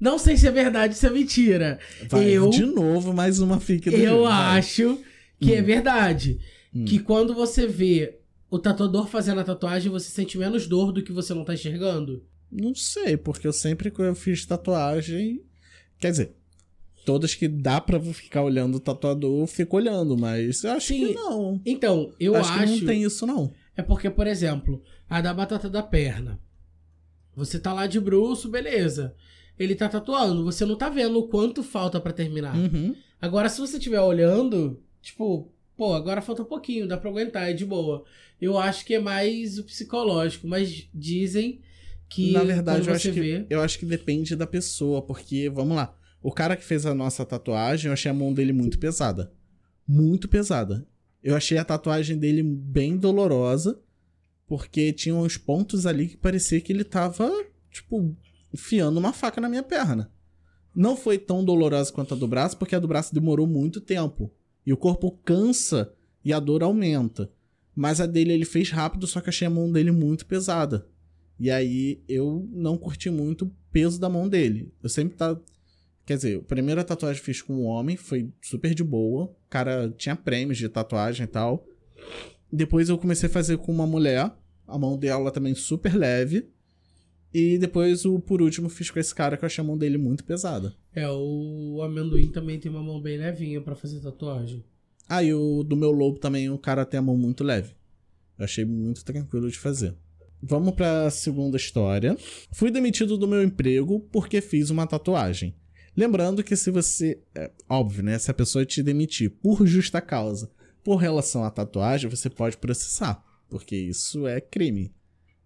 Não sei se é verdade ou se é mentira. Vai, eu- de novo, mais uma fica do Eu vai. acho que é verdade. Hum. Que quando você vê o tatuador fazendo a tatuagem, você sente menos dor do que você não tá enxergando. Não sei, porque eu sempre que eu fiz tatuagem. Quer dizer, todas que dá pra ficar olhando o tatuador, eu fico olhando, mas eu acho Sim, que não. Então, eu acho, acho. que não tem isso, não. É porque, por exemplo, a da batata da perna. Você tá lá de bruxo, beleza. Ele tá tatuando, você não tá vendo o quanto falta pra terminar. Uhum. Agora, se você estiver olhando, tipo, pô, agora falta um pouquinho, dá pra aguentar, é de boa. Eu acho que é mais o psicológico, mas dizem que Na verdade, eu acho, que, vê. eu acho que depende da pessoa, porque, vamos lá. O cara que fez a nossa tatuagem, eu achei a mão dele muito pesada. Muito pesada. Eu achei a tatuagem dele bem dolorosa, porque tinha uns pontos ali que parecia que ele tava, tipo, enfiando uma faca na minha perna. Não foi tão dolorosa quanto a do braço, porque a do braço demorou muito tempo. E o corpo cansa e a dor aumenta. Mas a dele ele fez rápido, só que achei a mão dele muito pesada. E aí eu não curti muito o peso da mão dele. Eu sempre tá. Quer dizer, a primeira tatuagem que fiz com um homem foi super de boa. O cara tinha prêmios de tatuagem e tal. Depois eu comecei a fazer com uma mulher. A mão dela também super leve. E depois, o por último, fiz com esse cara que eu achei a mão dele muito pesada. É, o amendoim também tem uma mão bem levinha pra fazer tatuagem. Ah, e o do meu lobo também, o cara tem a mão muito leve. Eu achei muito tranquilo de fazer. Vamos pra segunda história. Fui demitido do meu emprego porque fiz uma tatuagem. Lembrando que se você. É óbvio, né? Se a pessoa te demitir por justa causa por relação à tatuagem, você pode processar. Porque isso é crime.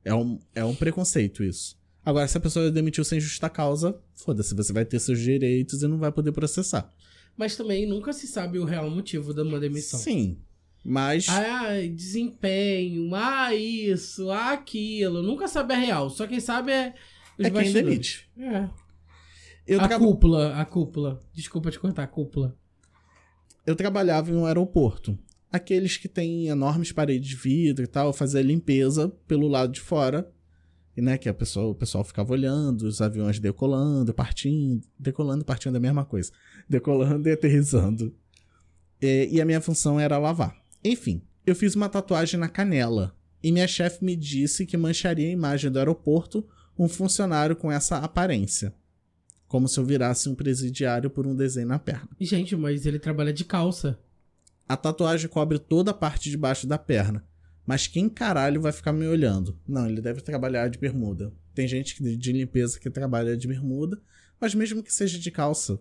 É um, é um preconceito isso. Agora, se a pessoa demitiu sem justa causa, foda-se, você vai ter seus direitos e não vai poder processar. Mas também nunca se sabe o real motivo de uma demissão. Sim. Mas. Ah, desempenho, ah, isso, ah, aquilo. Nunca sabe a real. Só quem sabe é. os é quem demite. É. Eu, a tra- cúpula, a cúpula. Desculpa te cortar, a cúpula. eu trabalhava em um aeroporto. Aqueles que têm enormes paredes de vidro e tal, fazia limpeza pelo lado de fora. E, né, que a pessoa, o pessoal ficava olhando, os aviões decolando, partindo, decolando e partindo é a mesma coisa. Decolando e aterrissando. É, e a minha função era lavar. Enfim, eu fiz uma tatuagem na canela. E minha chefe me disse que mancharia a imagem do aeroporto um funcionário com essa aparência. Como se eu virasse um presidiário por um desenho na perna. Gente, mas ele trabalha de calça. A tatuagem cobre toda a parte de baixo da perna. Mas quem caralho vai ficar me olhando? Não, ele deve trabalhar de bermuda. Tem gente de limpeza que trabalha de bermuda, mas mesmo que seja de calça,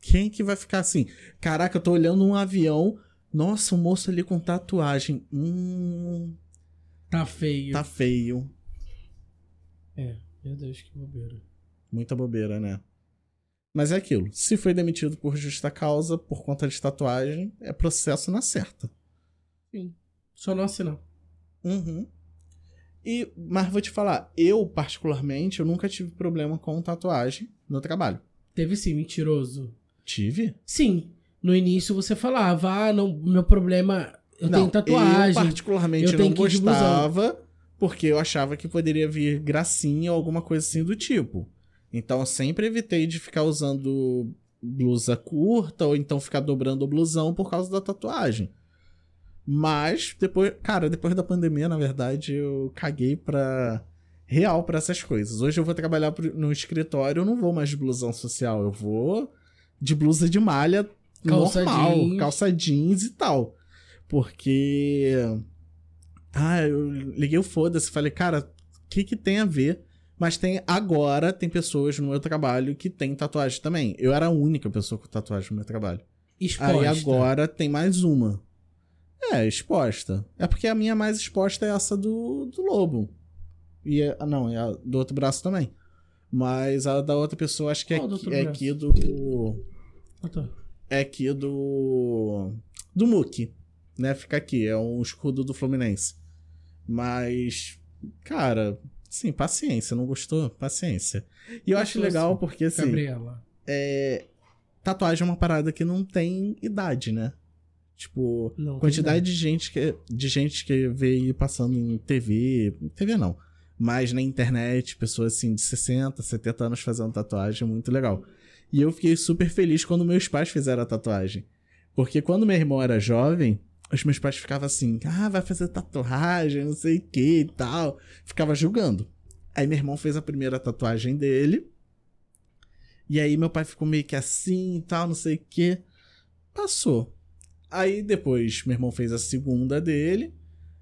quem que vai ficar assim? Caraca, eu tô olhando um avião. Nossa, um moço ali com tatuagem. Hum, Tá feio. tá feio. É, meu Deus, que bobeira. Muita bobeira, né? Mas é aquilo. Se foi demitido por justa causa, por conta de tatuagem, é processo na certa. Sim. Só não assinar. Uhum. E, mas vou te falar, eu, particularmente, eu nunca tive problema com tatuagem no trabalho. Teve sim, mentiroso. Tive? Sim. No início você falava, ah, não, meu problema. Eu não, tenho tatuagem. Eu, particularmente, eu não gostava, porque eu achava que poderia vir gracinha ou alguma coisa assim do tipo. Então, eu sempre evitei de ficar usando blusa curta ou então ficar dobrando o blusão por causa da tatuagem. Mas, depois, cara, depois da pandemia, na verdade, eu caguei pra. Real pra essas coisas. Hoje eu vou trabalhar no escritório, eu não vou mais de blusão social, eu vou de blusa de malha Calça normal, jeans. calça jeans e tal. Porque. Ah, eu liguei o foda-se, falei, cara, o que que tem a ver? Mas tem agora, tem pessoas no meu trabalho que tem tatuagem também. Eu era a única pessoa com tatuagem no meu trabalho. Exposta. Aí agora tem mais uma. É, exposta. É porque a minha mais exposta é essa do, do lobo. E é, ah, não, é a do outro braço também. Mas a da outra pessoa acho que é, Qual é braço? aqui do. Ah, tá. É aqui do. Do Muki. Né? Fica aqui. É um escudo do Fluminense. Mas. Cara, sim, paciência. Não gostou? Paciência. E eu acho Gostou, legal sim. porque assim. Gabriela. é, tatuagem é uma parada que não tem idade, né? Tipo, Não, quantidade de gente que de gente que vê passando em TV, TV não, mas na internet, pessoas assim de 60, 70 anos fazendo tatuagem, é muito legal. E eu fiquei super feliz quando meus pais fizeram a tatuagem. Porque quando meu irmão era jovem, os meus pais ficavam assim: "Ah, vai fazer tatuagem, não sei o que e tal". Ficava julgando. Aí meu irmão fez a primeira tatuagem dele. E aí meu pai ficou meio que assim e tal, não sei o que. Passou. Aí depois meu irmão fez a segunda dele.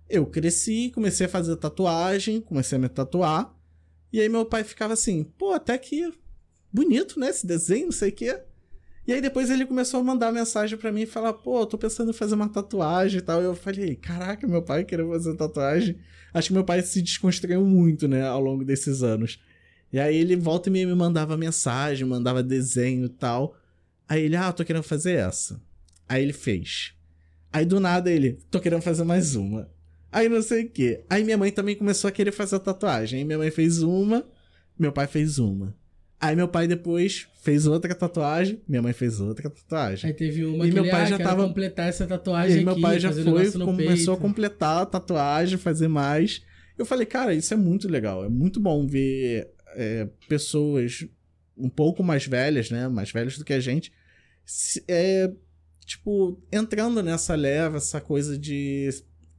Eu cresci, comecei a fazer tatuagem, comecei a me tatuar. E aí meu pai ficava assim, pô, até que bonito, né? Esse desenho, não sei o quê. E aí depois ele começou a mandar mensagem pra mim e falar, pô, tô pensando em fazer uma tatuagem e tal. Eu falei, caraca, meu pai queria fazer tatuagem. Acho que meu pai se desconstruiu muito, né, ao longo desses anos. E aí ele volta e me mandava mensagem, mandava desenho e tal. Aí ele, ah, tô querendo fazer essa. Aí ele fez. Aí do nada ele, tô querendo fazer mais uma. Aí não sei o quê. Aí minha mãe também começou a querer fazer a tatuagem. Aí minha mãe fez uma, meu pai fez uma. Aí meu pai depois fez outra tatuagem, minha mãe fez outra tatuagem. Aí teve uma E que meu ele, pai ah, já tava- completar essa E tatuagem aí meu aqui, pai já foi, começou a completar a tatuagem, fazer mais. Eu falei, cara, isso é muito legal. É muito bom ver é, pessoas um pouco mais velhas, né? Mais velhas do que a gente. se- é, tipo, entrando nessa leva, essa coisa de,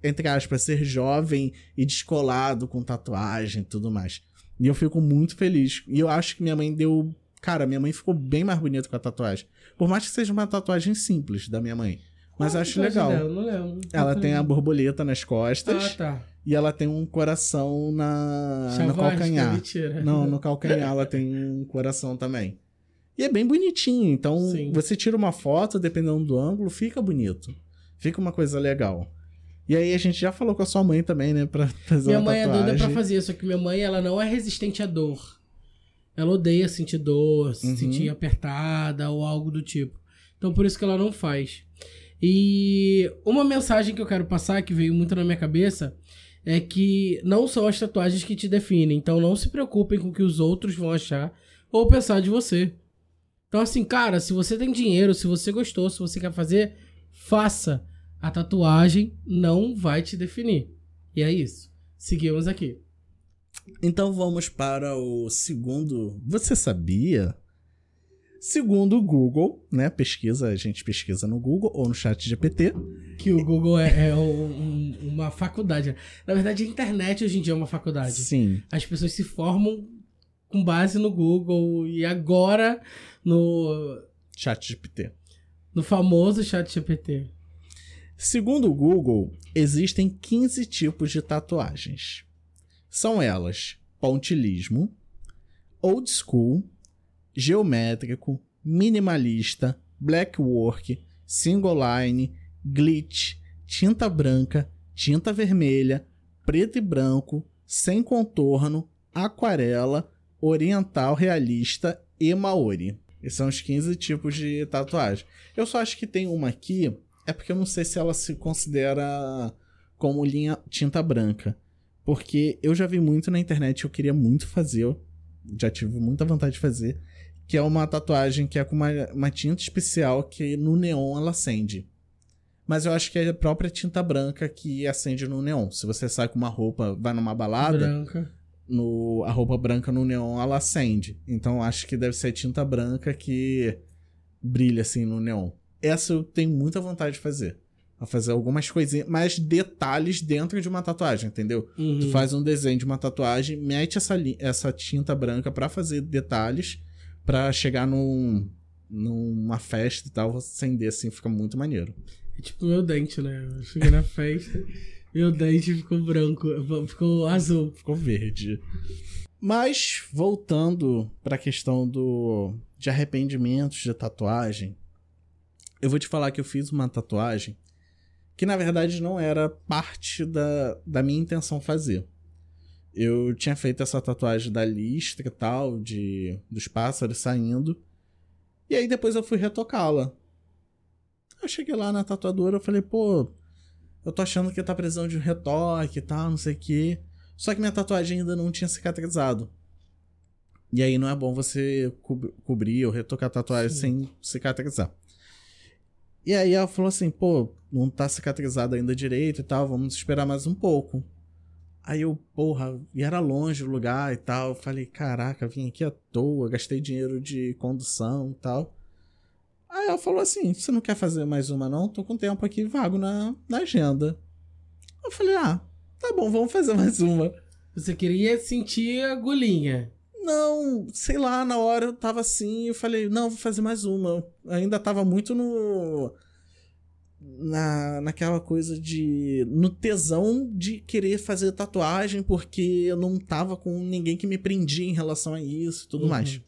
entre aspas, ser jovem e descolado com tatuagem e tudo mais. E eu fico muito feliz. E eu acho que minha mãe deu. Cara, minha mãe ficou bem mais bonita com a tatuagem. Por mais que seja uma tatuagem simples da minha mãe. Mas eu acho legal. dela? Não lembro. Ela Não tem a borboleta nas costas Ah, tá. e ela tem um coração na no calcanhar. mentira. Não, no calcanhar ela tem um coração também. E é bem bonitinho, então Sim. você tira uma foto, dependendo do ângulo, fica bonito. Fica uma coisa legal. E aí a gente já falou com a sua mãe também, né, pra fazer Minha mãe é tatuagem. doida pra fazer, só que minha mãe, ela não é resistente à dor. Ela odeia sentir dor, se Uhum. sentir apertada ou algo do tipo. Então por isso que ela não faz. E uma mensagem que eu quero passar, que veio muito na minha cabeça, é que não são as tatuagens que te definem. Então não se preocupem com o que os outros vão achar ou pensar de você. Então, assim, cara, se você tem dinheiro, se você gostou, se você quer fazer, faça. A tatuagem não vai te definir. E é isso. Seguimos aqui. Então vamos para o segundo. Você sabia? Segundo o Google, né? Pesquisa, a gente pesquisa no Google ou no chat GPT. Que o Google é, é um- um- uma faculdade. Na verdade, a internet hoje em dia é uma faculdade. Sim. As pessoas se formam com base no Google e agora no, Chat GPT. no famoso chat GPT. Segundo o Google, existem 15 tipos de tatuagens. São elas: pontilismo, old school, geométrico, minimalista, black work, single line, glitch, tinta branca, tinta vermelha, preto e branco, sem contorno, aquarela, oriental realista e maori. Esses são os 15 tipos de tatuagem. Eu só acho que tem uma aqui, é porque eu não sei se ela se considera como linha tinta branca. Porque eu já vi muito na internet, eu queria muito fazer, já tive muita vontade de fazer, que é uma tatuagem que é com uma, uma tinta especial que no neon ela acende. Mas eu acho que é a própria tinta branca que acende no neon. Se você sai com uma roupa, vai numa balada, Branca. no, a roupa branca no neon ela acende. Então eu acho que deve ser tinta branca que brilha assim no neon. Essa eu tenho muita vontade de fazer. A fazer algumas coisinhas, mais detalhes dentro de uma tatuagem, entendeu? Uhum. Tu faz um desenho de uma tatuagem, mete essa, essa tinta branca pra fazer detalhes, pra chegar num, numa festa e tal, acender assim, fica muito maneiro. É tipo meu dente, né? Eu cheguei na festa, meu dente ficou branco, ficou azul. Ficou verde. Mas, voltando pra questão do de arrependimentos de tatuagem, eu vou te falar que eu fiz uma tatuagem que na verdade não era parte da, da minha intenção fazer. Eu tinha feito essa tatuagem da listra e tal, de, dos pássaros saindo. E aí depois eu fui retocá-la. Eu cheguei lá na tatuadora, eu falei, pô, eu tô achando que tá precisando de um retoque e tal, não sei o quê. Só que minha tatuagem ainda não tinha cicatrizado. E aí não é bom você co cobrir ou retocar a tatuagem Sim. sem cicatrizar. E aí ela falou assim, pô, não tá cicatrizado ainda direito e tal, vamos esperar mais um pouco. Aí eu, porra, e era longe o lugar e tal. Falei, caraca, vim aqui à toa, gastei dinheiro de condução e tal. Aí ela falou assim: você não quer fazer mais uma, não? Tô com tempo aqui vago na, na agenda. Eu falei, ah, tá bom, vamos fazer mais uma. Você queria sentir a agulhinha? Não, sei lá, na hora eu tava assim, eu falei, não, vou fazer mais uma. Eu ainda tava muito no na, naquela coisa de. no tesão de querer fazer tatuagem, porque eu não tava com ninguém que me prendia em relação a isso e tudo uhum. mais.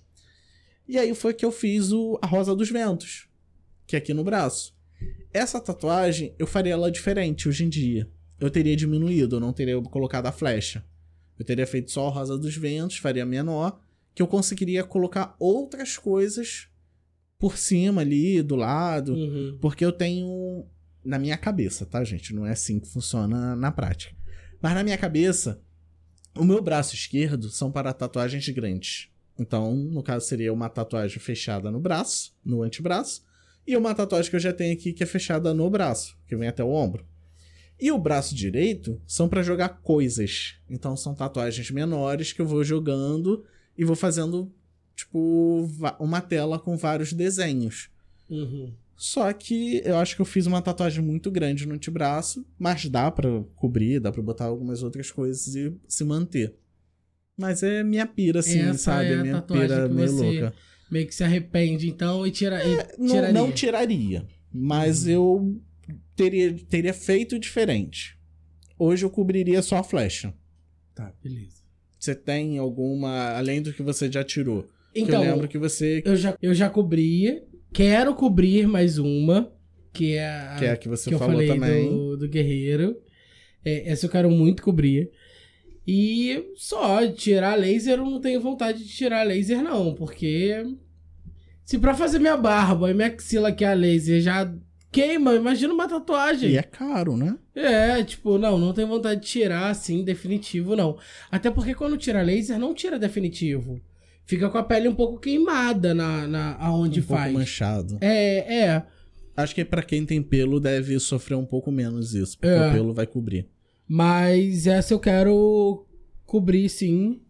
E aí foi que eu fiz o, a Rosa dos Ventos, que é aqui no braço. Essa tatuagem eu faria ela diferente hoje em dia. Eu teria diminuído, eu não teria colocado a flecha. Eu teria feito só a Rosa dos Ventos, faria menor, que eu conseguiria colocar outras coisas por cima ali, do lado, uhum. porque eu tenho na minha cabeça, tá, gente? Não é assim que funciona na prática. Mas na minha cabeça, o meu braço esquerdo são para tatuagens grandes. Então, no caso, seria uma tatuagem fechada no braço, no antebraço, e uma tatuagem que eu já tenho aqui que é fechada no braço, que vem até o ombro. E o braço direito são para jogar coisas. Então, são tatuagens menores que eu vou jogando e vou fazendo tipo, uma tela com vários desenhos. Uhum. Só que eu acho que eu fiz uma tatuagem muito grande no antebraço, mas dá para cobrir, dá para botar algumas outras coisas e se manter. Mas é minha pira, assim, Essa sabe? É minha pira meio louca. Meio que se arrepende, então, e, tira, é, e não, tiraria. Não tiraria, mas uhum. eu teria, teria feito diferente. Hoje eu cobriria só a flecha. Tá, beleza. Você tem alguma, além do que você já tirou? Então, eu lembro que você. Eu já, eu já cobri. Quero cobrir mais uma. Que é a que, é a que você que falou eu falei também. Do, do Guerreiro. É, essa eu quero muito cobrir. E só, tirar laser eu não tenho vontade de tirar laser, não. Porque. Se pra fazer minha barba e minha axila que é a laser já queima, imagina uma tatuagem. E é caro, né? É, tipo, não, não tenho vontade de tirar assim, definitivo, não. Até porque quando tira laser, não tira definitivo fica com a pele um pouco queimada na, na aonde um faz. Um pouco manchado. É, é. Acho que para quem tem pelo deve sofrer um pouco menos isso, porque é. o pelo vai cobrir. Mas essa eu quero cobrir sim.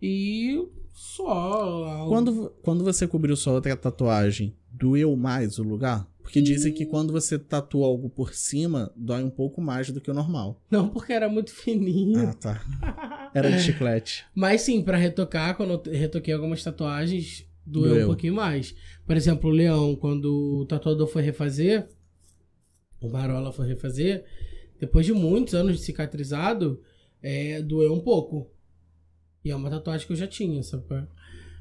E só. Quando, quando você cobriu sua outra tatuagem, doeu mais o lugar? Porque dizem que quando você tatua algo por cima, dói um pouco mais do que o normal. Não, porque era muito fininho. Ah, tá. Era de chiclete. [LAUGHS] Mas sim, para retocar, quando eu retoquei algumas tatuagens, doeu, doeu um pouquinho mais. Por exemplo, o leão, quando o tatuador foi refazer, o Marola foi refazer, depois de muitos anos de cicatrizado, é, doeu um pouco. E é uma tatuagem que eu já tinha, sabe?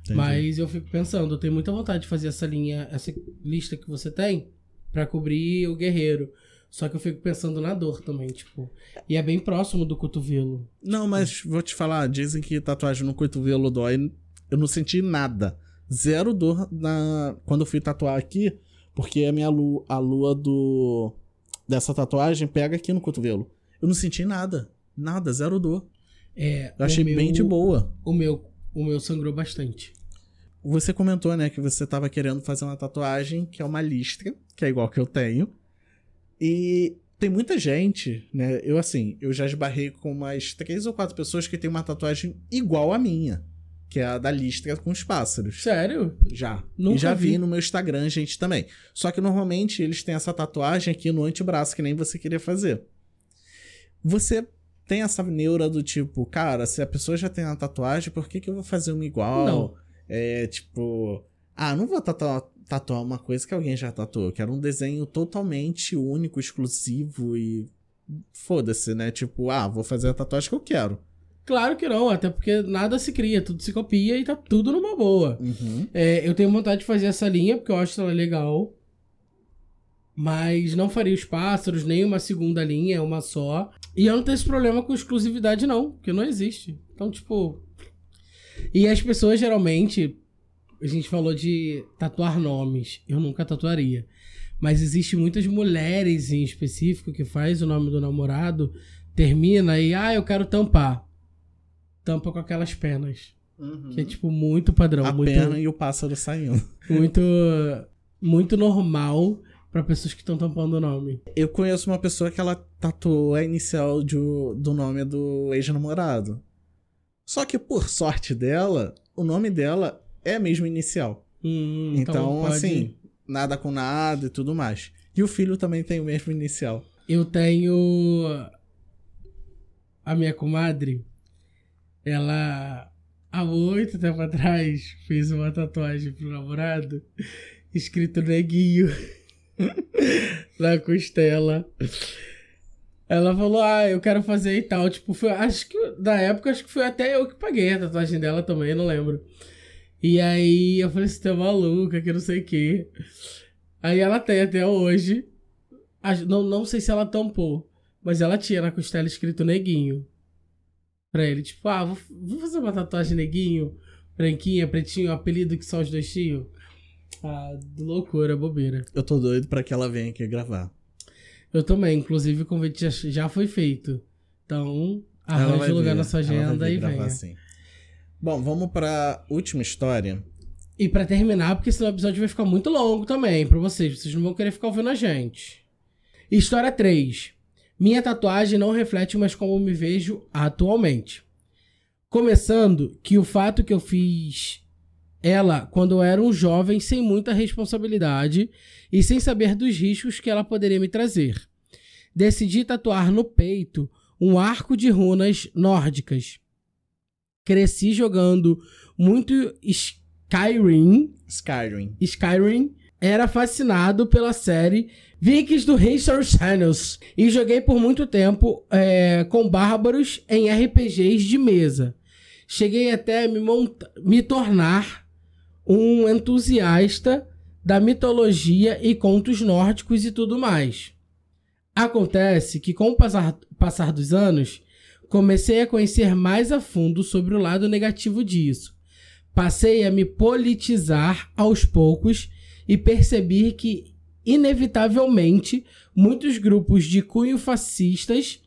Entendi. Mas eu fico pensando, eu tenho muita vontade de fazer essa linha, essa lista que você tem para cobrir o guerreiro. Só que eu fico pensando na dor também, tipo. E é bem próximo do cotovelo. Não, mas vou te falar, dizem que tatuagem no cotovelo dói. Eu não senti nada. Zero dor na quando eu fui tatuar aqui, porque a minha lua, a lua do dessa tatuagem pega aqui no cotovelo. Eu não senti nada. Nada, zero dor. É, eu achei meu, bem de boa. O meu o meu sangrou bastante. Você comentou, né, que você estava querendo fazer uma tatuagem que é uma listra, que é igual que eu tenho. E tem muita gente, né? Eu, assim, eu já esbarrei com umas três ou quatro pessoas que tem uma tatuagem igual a minha. Que é a da listra com os pássaros. Sério? Já. Nunca e já vi. vi no meu Instagram, gente, também. Só que normalmente eles têm essa tatuagem aqui no antebraço, que nem você queria fazer. Você tem essa neura do tipo, cara, se a pessoa já tem uma tatuagem, por que, que eu vou fazer uma igual? Não. É tipo, ah, não vou tatuar, tatuar uma coisa que alguém já tatuou. Quero um desenho totalmente único, exclusivo e. Foda-se, né? Tipo, ah, vou fazer a tatuagem que eu quero. Claro que não, até porque nada se cria, tudo se copia e tá tudo numa boa. Uhum. É, eu tenho vontade de fazer essa linha porque eu acho ela legal. Mas não faria os pássaros, nem uma segunda linha, é uma só. E eu não tenho esse problema com exclusividade, não, porque não existe. Então, tipo. E as pessoas geralmente. A gente falou de tatuar nomes. Eu nunca tatuaria. Mas existe muitas mulheres em específico que faz o nome do namorado, termina e, ah, eu quero tampar. Tampa com aquelas penas. Uhum. Que é, tipo, muito padrão. A muito, pena e o pássaro saindo. muito, muito normal pra pessoas que estão tampando o nome. Eu conheço uma pessoa que ela tatuou a inicial de, do nome do ex-namorado. Só que, por sorte dela, o nome dela é mesmo inicial. Hum, Então, pode- assim, nada com nada e tudo mais. E o filho também tem o mesmo inicial. Eu tenho. A minha comadre, ela, há muito tempo atrás, fez uma tatuagem pro namorado, escrito neguinho, [LAUGHS] na costela. Ela falou, ah, eu quero fazer e tal. Tipo, foi, acho que, na época, acho que foi até eu que paguei a tatuagem dela também, não lembro. E aí eu falei, você tá maluca, que não sei o quê. Aí ela tem até hoje. Não, não sei se ela tampou, mas ela tinha na costela escrito neguinho. Pra ele, tipo, ah, vou, vou fazer uma tatuagem neguinho, branquinha, pretinho, apelido que só os dois tinham. Ah, loucura, bobeira. Eu tô doido pra que ela venha aqui gravar. Eu também, inclusive o convite já, já foi feito. Então, arranje lugar vir, na sua agenda e venha. sim. Bom, vamos pra última história. E pra terminar, porque senão o episódio vai ficar muito longo também pra vocês. Vocês não vão querer ficar ouvindo a gente. História 3. Minha tatuagem não reflete mais como me vejo atualmente. Começando que o fato que eu fiz ela quando eu era um jovem sem muita responsabilidade e sem saber dos riscos que ela poderia me trazer. Decidi tatuar no peito um arco de runas nórdicas. Cresci jogando muito Skyrim Skyrim. Skyrim, era fascinado pela série Vikings do History Channels e joguei por muito tempo é, com bárbaros em RPGs de mesa. Cheguei até me, me tornar um entusiasta da mitologia e contos nórdicos e tudo mais. Acontece que, com o passar, passar dos anos, comecei a conhecer mais a fundo sobre o lado negativo disso. Passei a me politizar aos poucos e percebi que, inevitavelmente, muitos grupos de cunho fascistas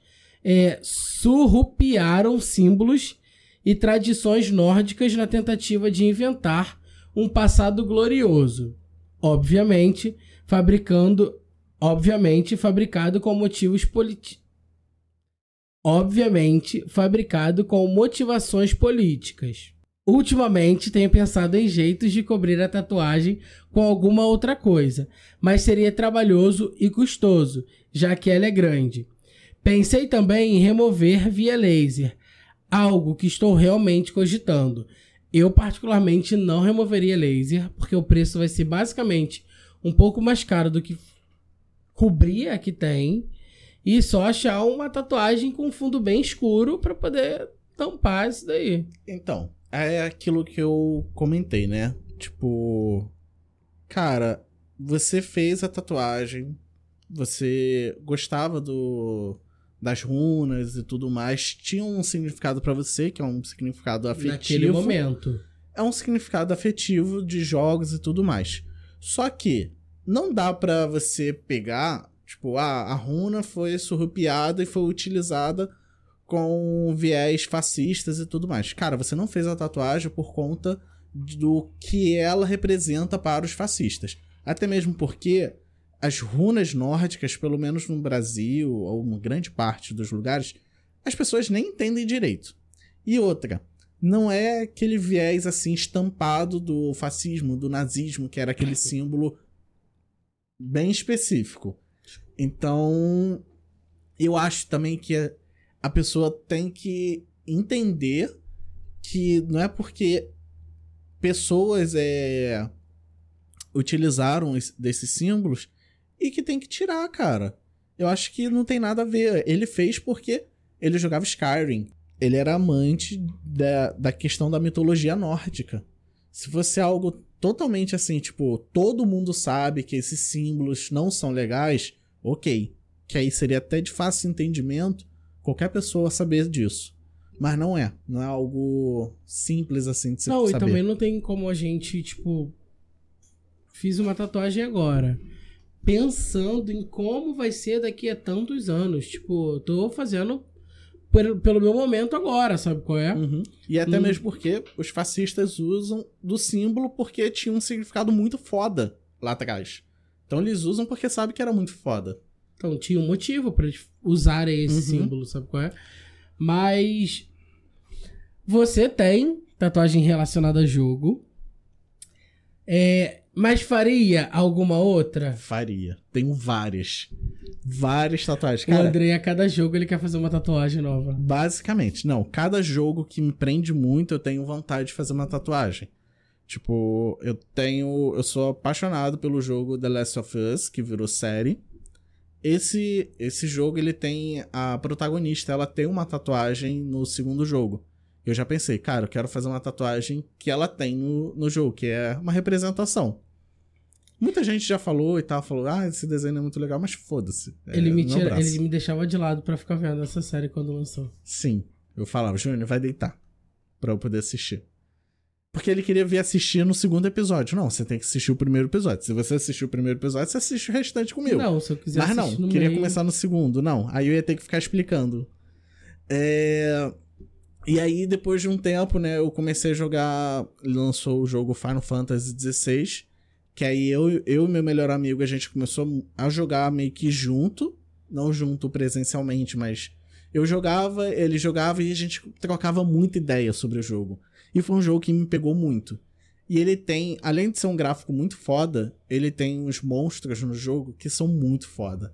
eh, surrupiaram símbolos e tradições nórdicas na tentativa de inventar um passado glorioso. Obviamente, fabricando. Obviamente, fabricado com motivos políticos. Obviamente, fabricado com motivações políticas. Ultimamente tenho pensado em jeitos de cobrir a tatuagem com alguma outra coisa, mas seria trabalhoso e custoso, já que ela é grande. Pensei também em remover via laser, algo que estou realmente cogitando. Eu, particularmente, não removeria laser, porque o preço vai ser basicamente um pouco mais caro do que cobrir a que tem, e só achar uma tatuagem com fundo bem escuro para poder tampar isso daí. Então, é aquilo que eu comentei, né? Tipo, cara, você fez a tatuagem, você gostava do das runas e tudo mais, tinha um significado pra você, que é um significado afetivo. Naquele momento. é um significado afetivo de jogos e tudo mais. Só que não dá pra você pegar, tipo, ah, a runa foi surrupiada e foi utilizada com viés fascistas e tudo mais. Cara, você não fez a tatuagem por conta do que ela representa para os fascistas. Até mesmo porque as runas nórdicas, pelo menos no Brasil, ou em grande parte dos lugares, as pessoas nem entendem direito. E outra, não é aquele viés assim estampado do fascismo, do nazismo, que era aquele [LAUGHS] símbolo bem específico. Então, eu acho também que a pessoa tem que entender que não é porque pessoas é, utilizaram esse- desses símbolos e que tem que tirar, cara. Eu acho que não tem nada a ver. Ele fez porque ele jogava Skyrim. Ele era amante da, da questão da mitologia nórdica. Se fosse algo totalmente assim, tipo, todo mundo sabe que esses símbolos não são legais, ok. Que aí seria até de fácil entendimento qualquer pessoa saber disso. Mas não é. Não é algo simples assim de se Não, e saber. também não tem como a gente, tipo. Fiz uma tatuagem agora. Pensando em como vai ser daqui a tantos anos. Tipo, tô fazendo pelo, pelo meu momento agora, sabe qual é? Uhum. E até Hum. mesmo porque os fascistas usam do símbolo porque tinha um significado muito foda lá atrás. Então eles usam porque sabem que era muito foda. Então tinha um motivo pra eles usarem esse Uhum. símbolo, sabe qual é? Mas você tem tatuagem relacionada a jogo. É, mas faria alguma outra? Faria. Tenho várias. Várias tatuagens. o Cara, André, a cada jogo, ele quer fazer uma tatuagem nova. basicamente, não. Cada jogo que me prende muito, eu tenho vontade de fazer uma tatuagem. Tipo, eu tenho. Eu sou apaixonado pelo jogo The Last of Us, que virou série. Esse, esse jogo, ele tem. A protagonista, ela tem uma tatuagem no segundo jogo. Eu já pensei, cara, eu quero fazer uma tatuagem que ela tem no, no jogo, que é uma representação. Muita gente já falou e tal, falou, ah, esse desenho é muito legal, mas foda-se. É ele, me tira, ele me deixava de lado pra ficar vendo essa série quando lançou. Sim. Eu falava, Júnior, vai deitar. Pra eu poder assistir. Porque ele queria vir assistir no segundo episódio. Não, você tem que assistir o primeiro episódio. Se você assistir o primeiro episódio, você assiste o restante comigo. Não, se eu quiser Mas não, no queria meio- começar no segundo. Não, aí eu ia ter que ficar explicando. É... E aí, depois de um tempo, né, eu comecei a jogar. Lançou o jogo Final Fantasy XVI. Que aí eu, eu e meu melhor amigo, a gente começou a jogar meio que junto. Não junto presencialmente, mas eu jogava, ele jogava e a gente trocava muita ideia sobre o jogo. E foi um jogo que me pegou muito. E ele tem, além de ser um gráfico muito foda, ele tem uns monstros no jogo que são muito foda.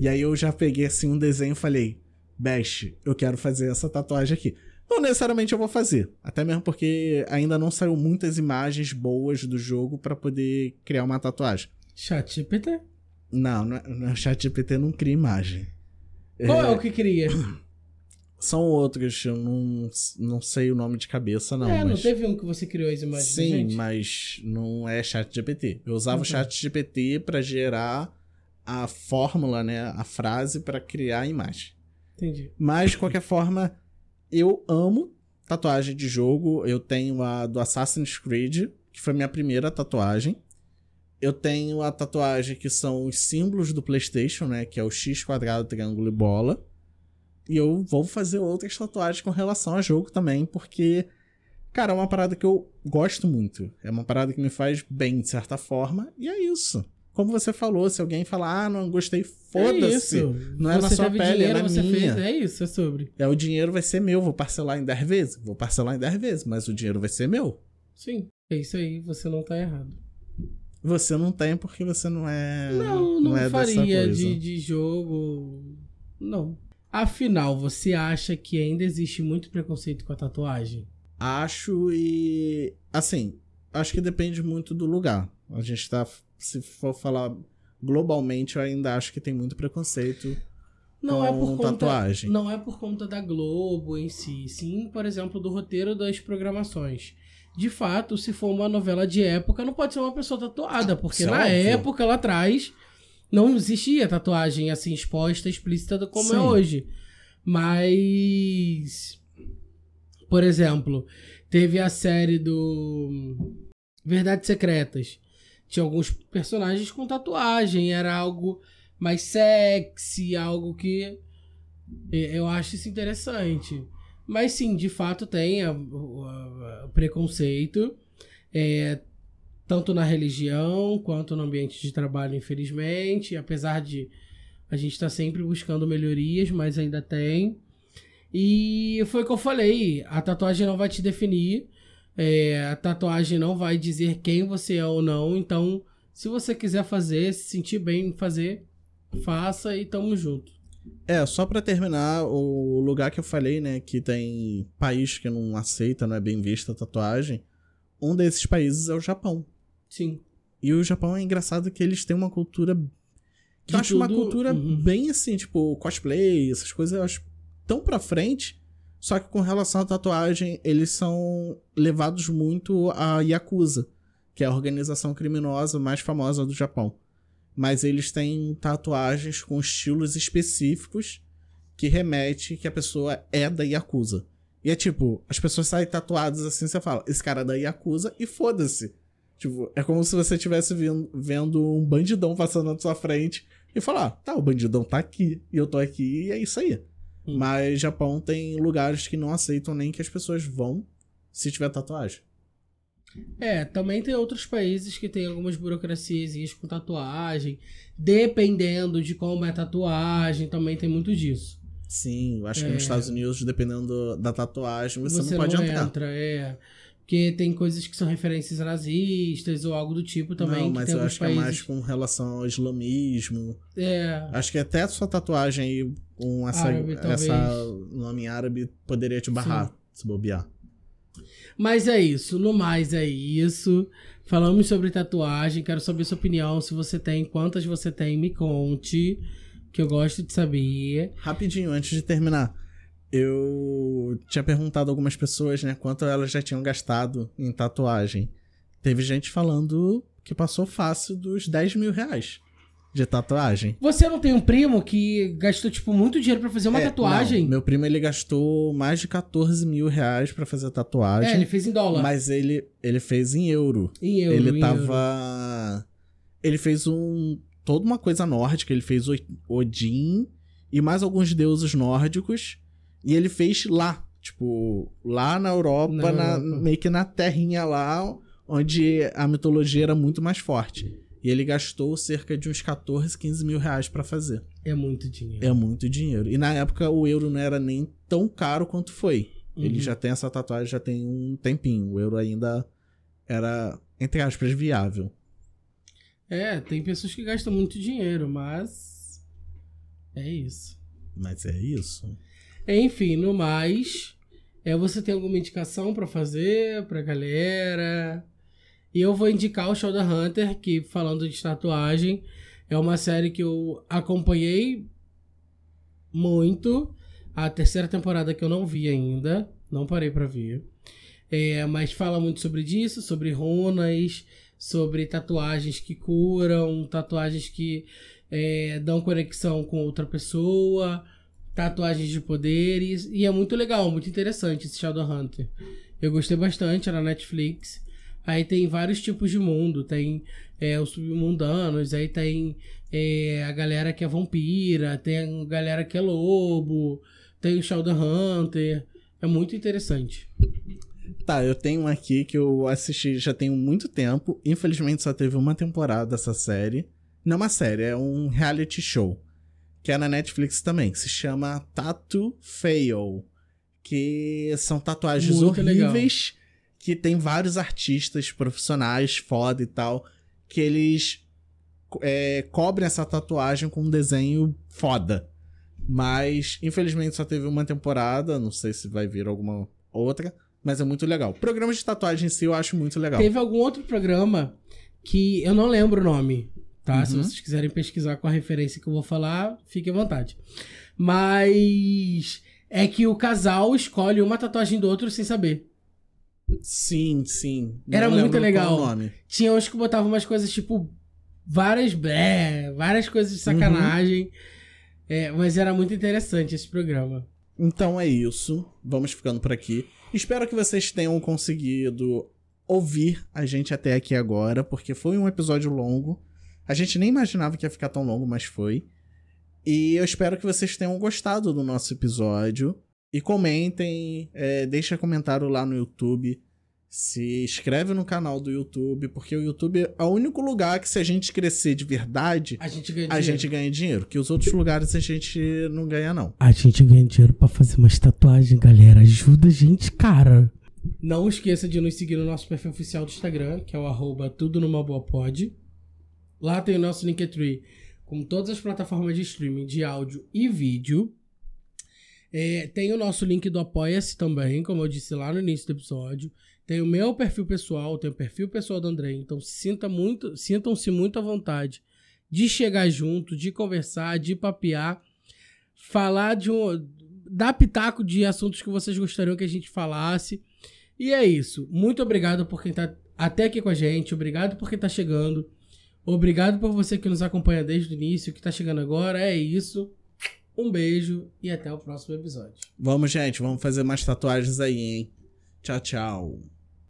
E aí eu já peguei assim um desenho e falei: Best, eu quero fazer essa tatuagem aqui. Não necessariamente eu vou fazer, até mesmo porque ainda não saiu muitas imagens boas do jogo pra poder criar uma tatuagem. Chat GPT. Não, não é- não é ChatGPT não cria imagem. Qual é o que queria? São outros, eu não, não sei o nome de cabeça, não. é, não mas... teve um que você criou as imagens Sim, mas não é chat GPT. Eu usava Uhum. o chat GPT pra gerar a fórmula, né, a frase pra criar a imagem. Entendi. Mas de qualquer forma, eu amo tatuagem de jogo. Eu tenho a do Assassin's Creed, que foi minha primeira tatuagem. Eu tenho a tatuagem que são os símbolos do PlayStation, né, que é o X quadrado, triângulo e bola. E eu vou fazer outras tatuagens com relação a jogo também, porque cara, é uma parada que eu gosto muito. É uma parada que me faz bem de certa forma, e é isso. Como você falou, se alguém falar, ah, não gostei, É foda-se. isso. Não é na você sua teve pele, é dinheiro, na você minha. fez. É isso, é sobre. É, o dinheiro vai ser meu, vou parcelar em 10 vezes. Vou parcelar em 10 vezes, mas o dinheiro vai ser meu. Sim. É isso aí, você não tá errado. Você não tem porque você não é. Não, não, é dessa faria coisa. de, de jogo. Não. Afinal, você acha que ainda existe muito preconceito com a tatuagem? Acho e. Assim, acho que depende muito do lugar. A gente tá. Se for falar globalmente, eu ainda acho que tem muito preconceito. Não é por Com conta, tatuagem. não é por conta da Globo em si, sim, por exemplo, do roteiro das programações. De fato, se for uma novela de época, não pode ser uma pessoa tatuada, porque Isso é na óbvio. época lá atrás não existia tatuagem assim exposta, explícita como é Sim. hoje. Mas por exemplo, teve a série do Verdades Secretas. Tinha alguns personagens com tatuagem, era algo mais sexy, algo que eh, eu acho isso interessante. Mas sim, de fato tem o preconceito, é, tanto na religião quanto no ambiente de trabalho, infelizmente. Apesar de a gente estar sempre buscando melhorias, mas ainda tem. E foi o que eu falei: a tatuagem não vai te definir, é, a tatuagem não vai dizer quem você é ou não. Então, se você quiser fazer, se sentir bem em fazer, faça e tamo junto. É, só pra terminar, o lugar que eu falei, né, que tem país que não aceita, não é bem vista a tatuagem, um desses países é o Japão. Sim. E o Japão é engraçado que eles têm uma cultura. Que eu acho uma tudo- cultura Uhum. bem assim, tipo, cosplay, essas coisas eu acho tão pra frente. Só que com relação à tatuagem, eles são levados muito a Yakuza. que é a organização criminosa mais famosa do Japão. Mas eles têm tatuagens com estilos específicos que remete que a pessoa é da Yakuza. E é tipo, as pessoas saem tatuadas assim, você fala, esse cara é da Yakuza e foda-se. Tipo, é como se você estivesse vendo um bandidão passando na sua frente e falar, tá, o bandidão tá aqui e eu tô aqui e é isso aí. Hum. Mas Japão tem lugares que não aceitam nem que as pessoas vão se tiver tatuagem. É, também tem outros países que tem algumas burocracias com tatuagem. Dependendo de como é a tatuagem, também tem muito disso. Sim, acho é. que nos é. Estados Unidos, dependendo da tatuagem, você, você não pode não entrar. Entra, é. Porque tem coisas que são referências nazistas ou algo do tipo também. Não, mas eu acho países... que é mais com relação ao islamismo. É. Acho que até a sua tatuagem aí com essa, árabe, essa nome árabe poderia te barrar, Sim. se bobear. Mas é isso, no mais é isso. Falamos sobre tatuagem, quero saber sua opinião, se você tem, quantas você tem, me conte, que eu gosto de saber. Rapidinho, antes de terminar eu tinha perguntado a algumas pessoas, né, quanto elas já tinham gastado em tatuagem. Teve gente falando que passou fácil dos 10 mil reais de tatuagem. Você não tem um primo que gastou, tipo, muito dinheiro para fazer uma é, tatuagem? Não. Meu primo, ele gastou mais de 14 mil reais pra fazer tatuagem. É, ele fez em dólar. Mas ele, ele fez em euro. Em euro, Ele em tava... Euro. Ele fez um... Toda uma coisa nórdica. Ele fez Odin e mais alguns deuses nórdicos. E ele fez lá, tipo, lá na Europa, na na, Europa. meio que na terrinha lá, onde a mitologia era muito mais forte. E ele gastou cerca de uns 14, 15 mil reais pra fazer. É muito dinheiro. É muito dinheiro. E na época o euro não era nem tão caro quanto foi. Uhum. Ele já tem essa tatuagem já tem um tempinho. O euro ainda era, entre aspas, viável. É, tem pessoas que gastam muito dinheiro, mas. É isso. Mas é isso. Enfim, no mais, é, você tem alguma indicação para fazer pra galera? E eu vou indicar o Shadow Hunter, que falando de tatuagem, é uma série que eu acompanhei muito. A terceira temporada que eu não vi ainda, não parei para ver. É, mas fala muito sobre disso, sobre runas, sobre tatuagens que curam, tatuagens que é, dão conexão com outra pessoa tatuagens de poderes. E é muito legal, muito interessante esse Shadowhunter. Eu gostei bastante, era na Netflix. Aí tem vários tipos de mundo. Tem é, os submundanos, aí tem é, a galera que é vampira, tem a galera que é lobo, tem o Shadowhunter. É muito interessante. Tá, eu tenho aqui que eu assisti já tem muito tempo. Infelizmente só teve uma temporada essa série. Não é uma série, é um reality show que é na Netflix também, que se chama Tattoo Fail. Que são tatuagens Muito horríveis, legal. que tem vários artistas profissionais, foda e tal, que eles é, cobrem essa tatuagem com um desenho foda. Mas, infelizmente, só teve uma temporada, não sei se vai vir alguma outra, mas é muito legal. Programa de tatuagem em si eu acho muito legal. Teve algum outro programa que eu não lembro o nome, tá? Uhum. Se vocês quiserem pesquisar com a referência que eu vou falar, fique à vontade. Mas é que o casal escolhe uma tatuagem do outro sem saber. Sim, sim. Não Era muito legal. Tinha uns que botavam umas coisas tipo várias blé, várias coisas de sacanagem. Uhum. É, mas era muito interessante esse programa. Então é isso. Vamos ficando por aqui. Espero que vocês tenham conseguido ouvir a gente até aqui agora, porque foi um episódio longo. A gente nem imaginava que ia ficar tão longo, mas foi. E eu espero que vocês tenham gostado do nosso episódio. E comentem, é, deixa comentário lá no YouTube. Se inscreve no canal do YouTube, porque o YouTube é o único lugar que, se a gente crescer de verdade, a gente ganha a dinheiro. Gente ganha dinheiro que os outros lugares a gente não ganha, não. A gente ganha dinheiro para fazer umas tatuagens, galera. Ajuda a gente, cara. Não esqueça de nos seguir no nosso perfil oficial do Instagram, que é o arroba tudo numa boa pod. Lá tem o nosso Linktree com todas as plataformas de streaming de áudio e vídeo. É, tem o nosso link do Apoia-se também, como eu disse lá no início do episódio. Tem o meu perfil pessoal, tem o perfil pessoal do André. Então sinta muito, sintam-se muito à vontade de chegar junto, de conversar, de papear, falar de um. dar pitaco de assuntos que vocês gostariam que a gente falasse. E é isso. Muito obrigado por quem está até aqui com a gente. Obrigado por quem tá chegando. Obrigado por você que nos acompanha desde o início, que tá chegando agora. É isso. Um beijo e até o próximo episódio. Vamos, gente. Vamos fazer mais tatuagens aí, hein? Tchau, tchau.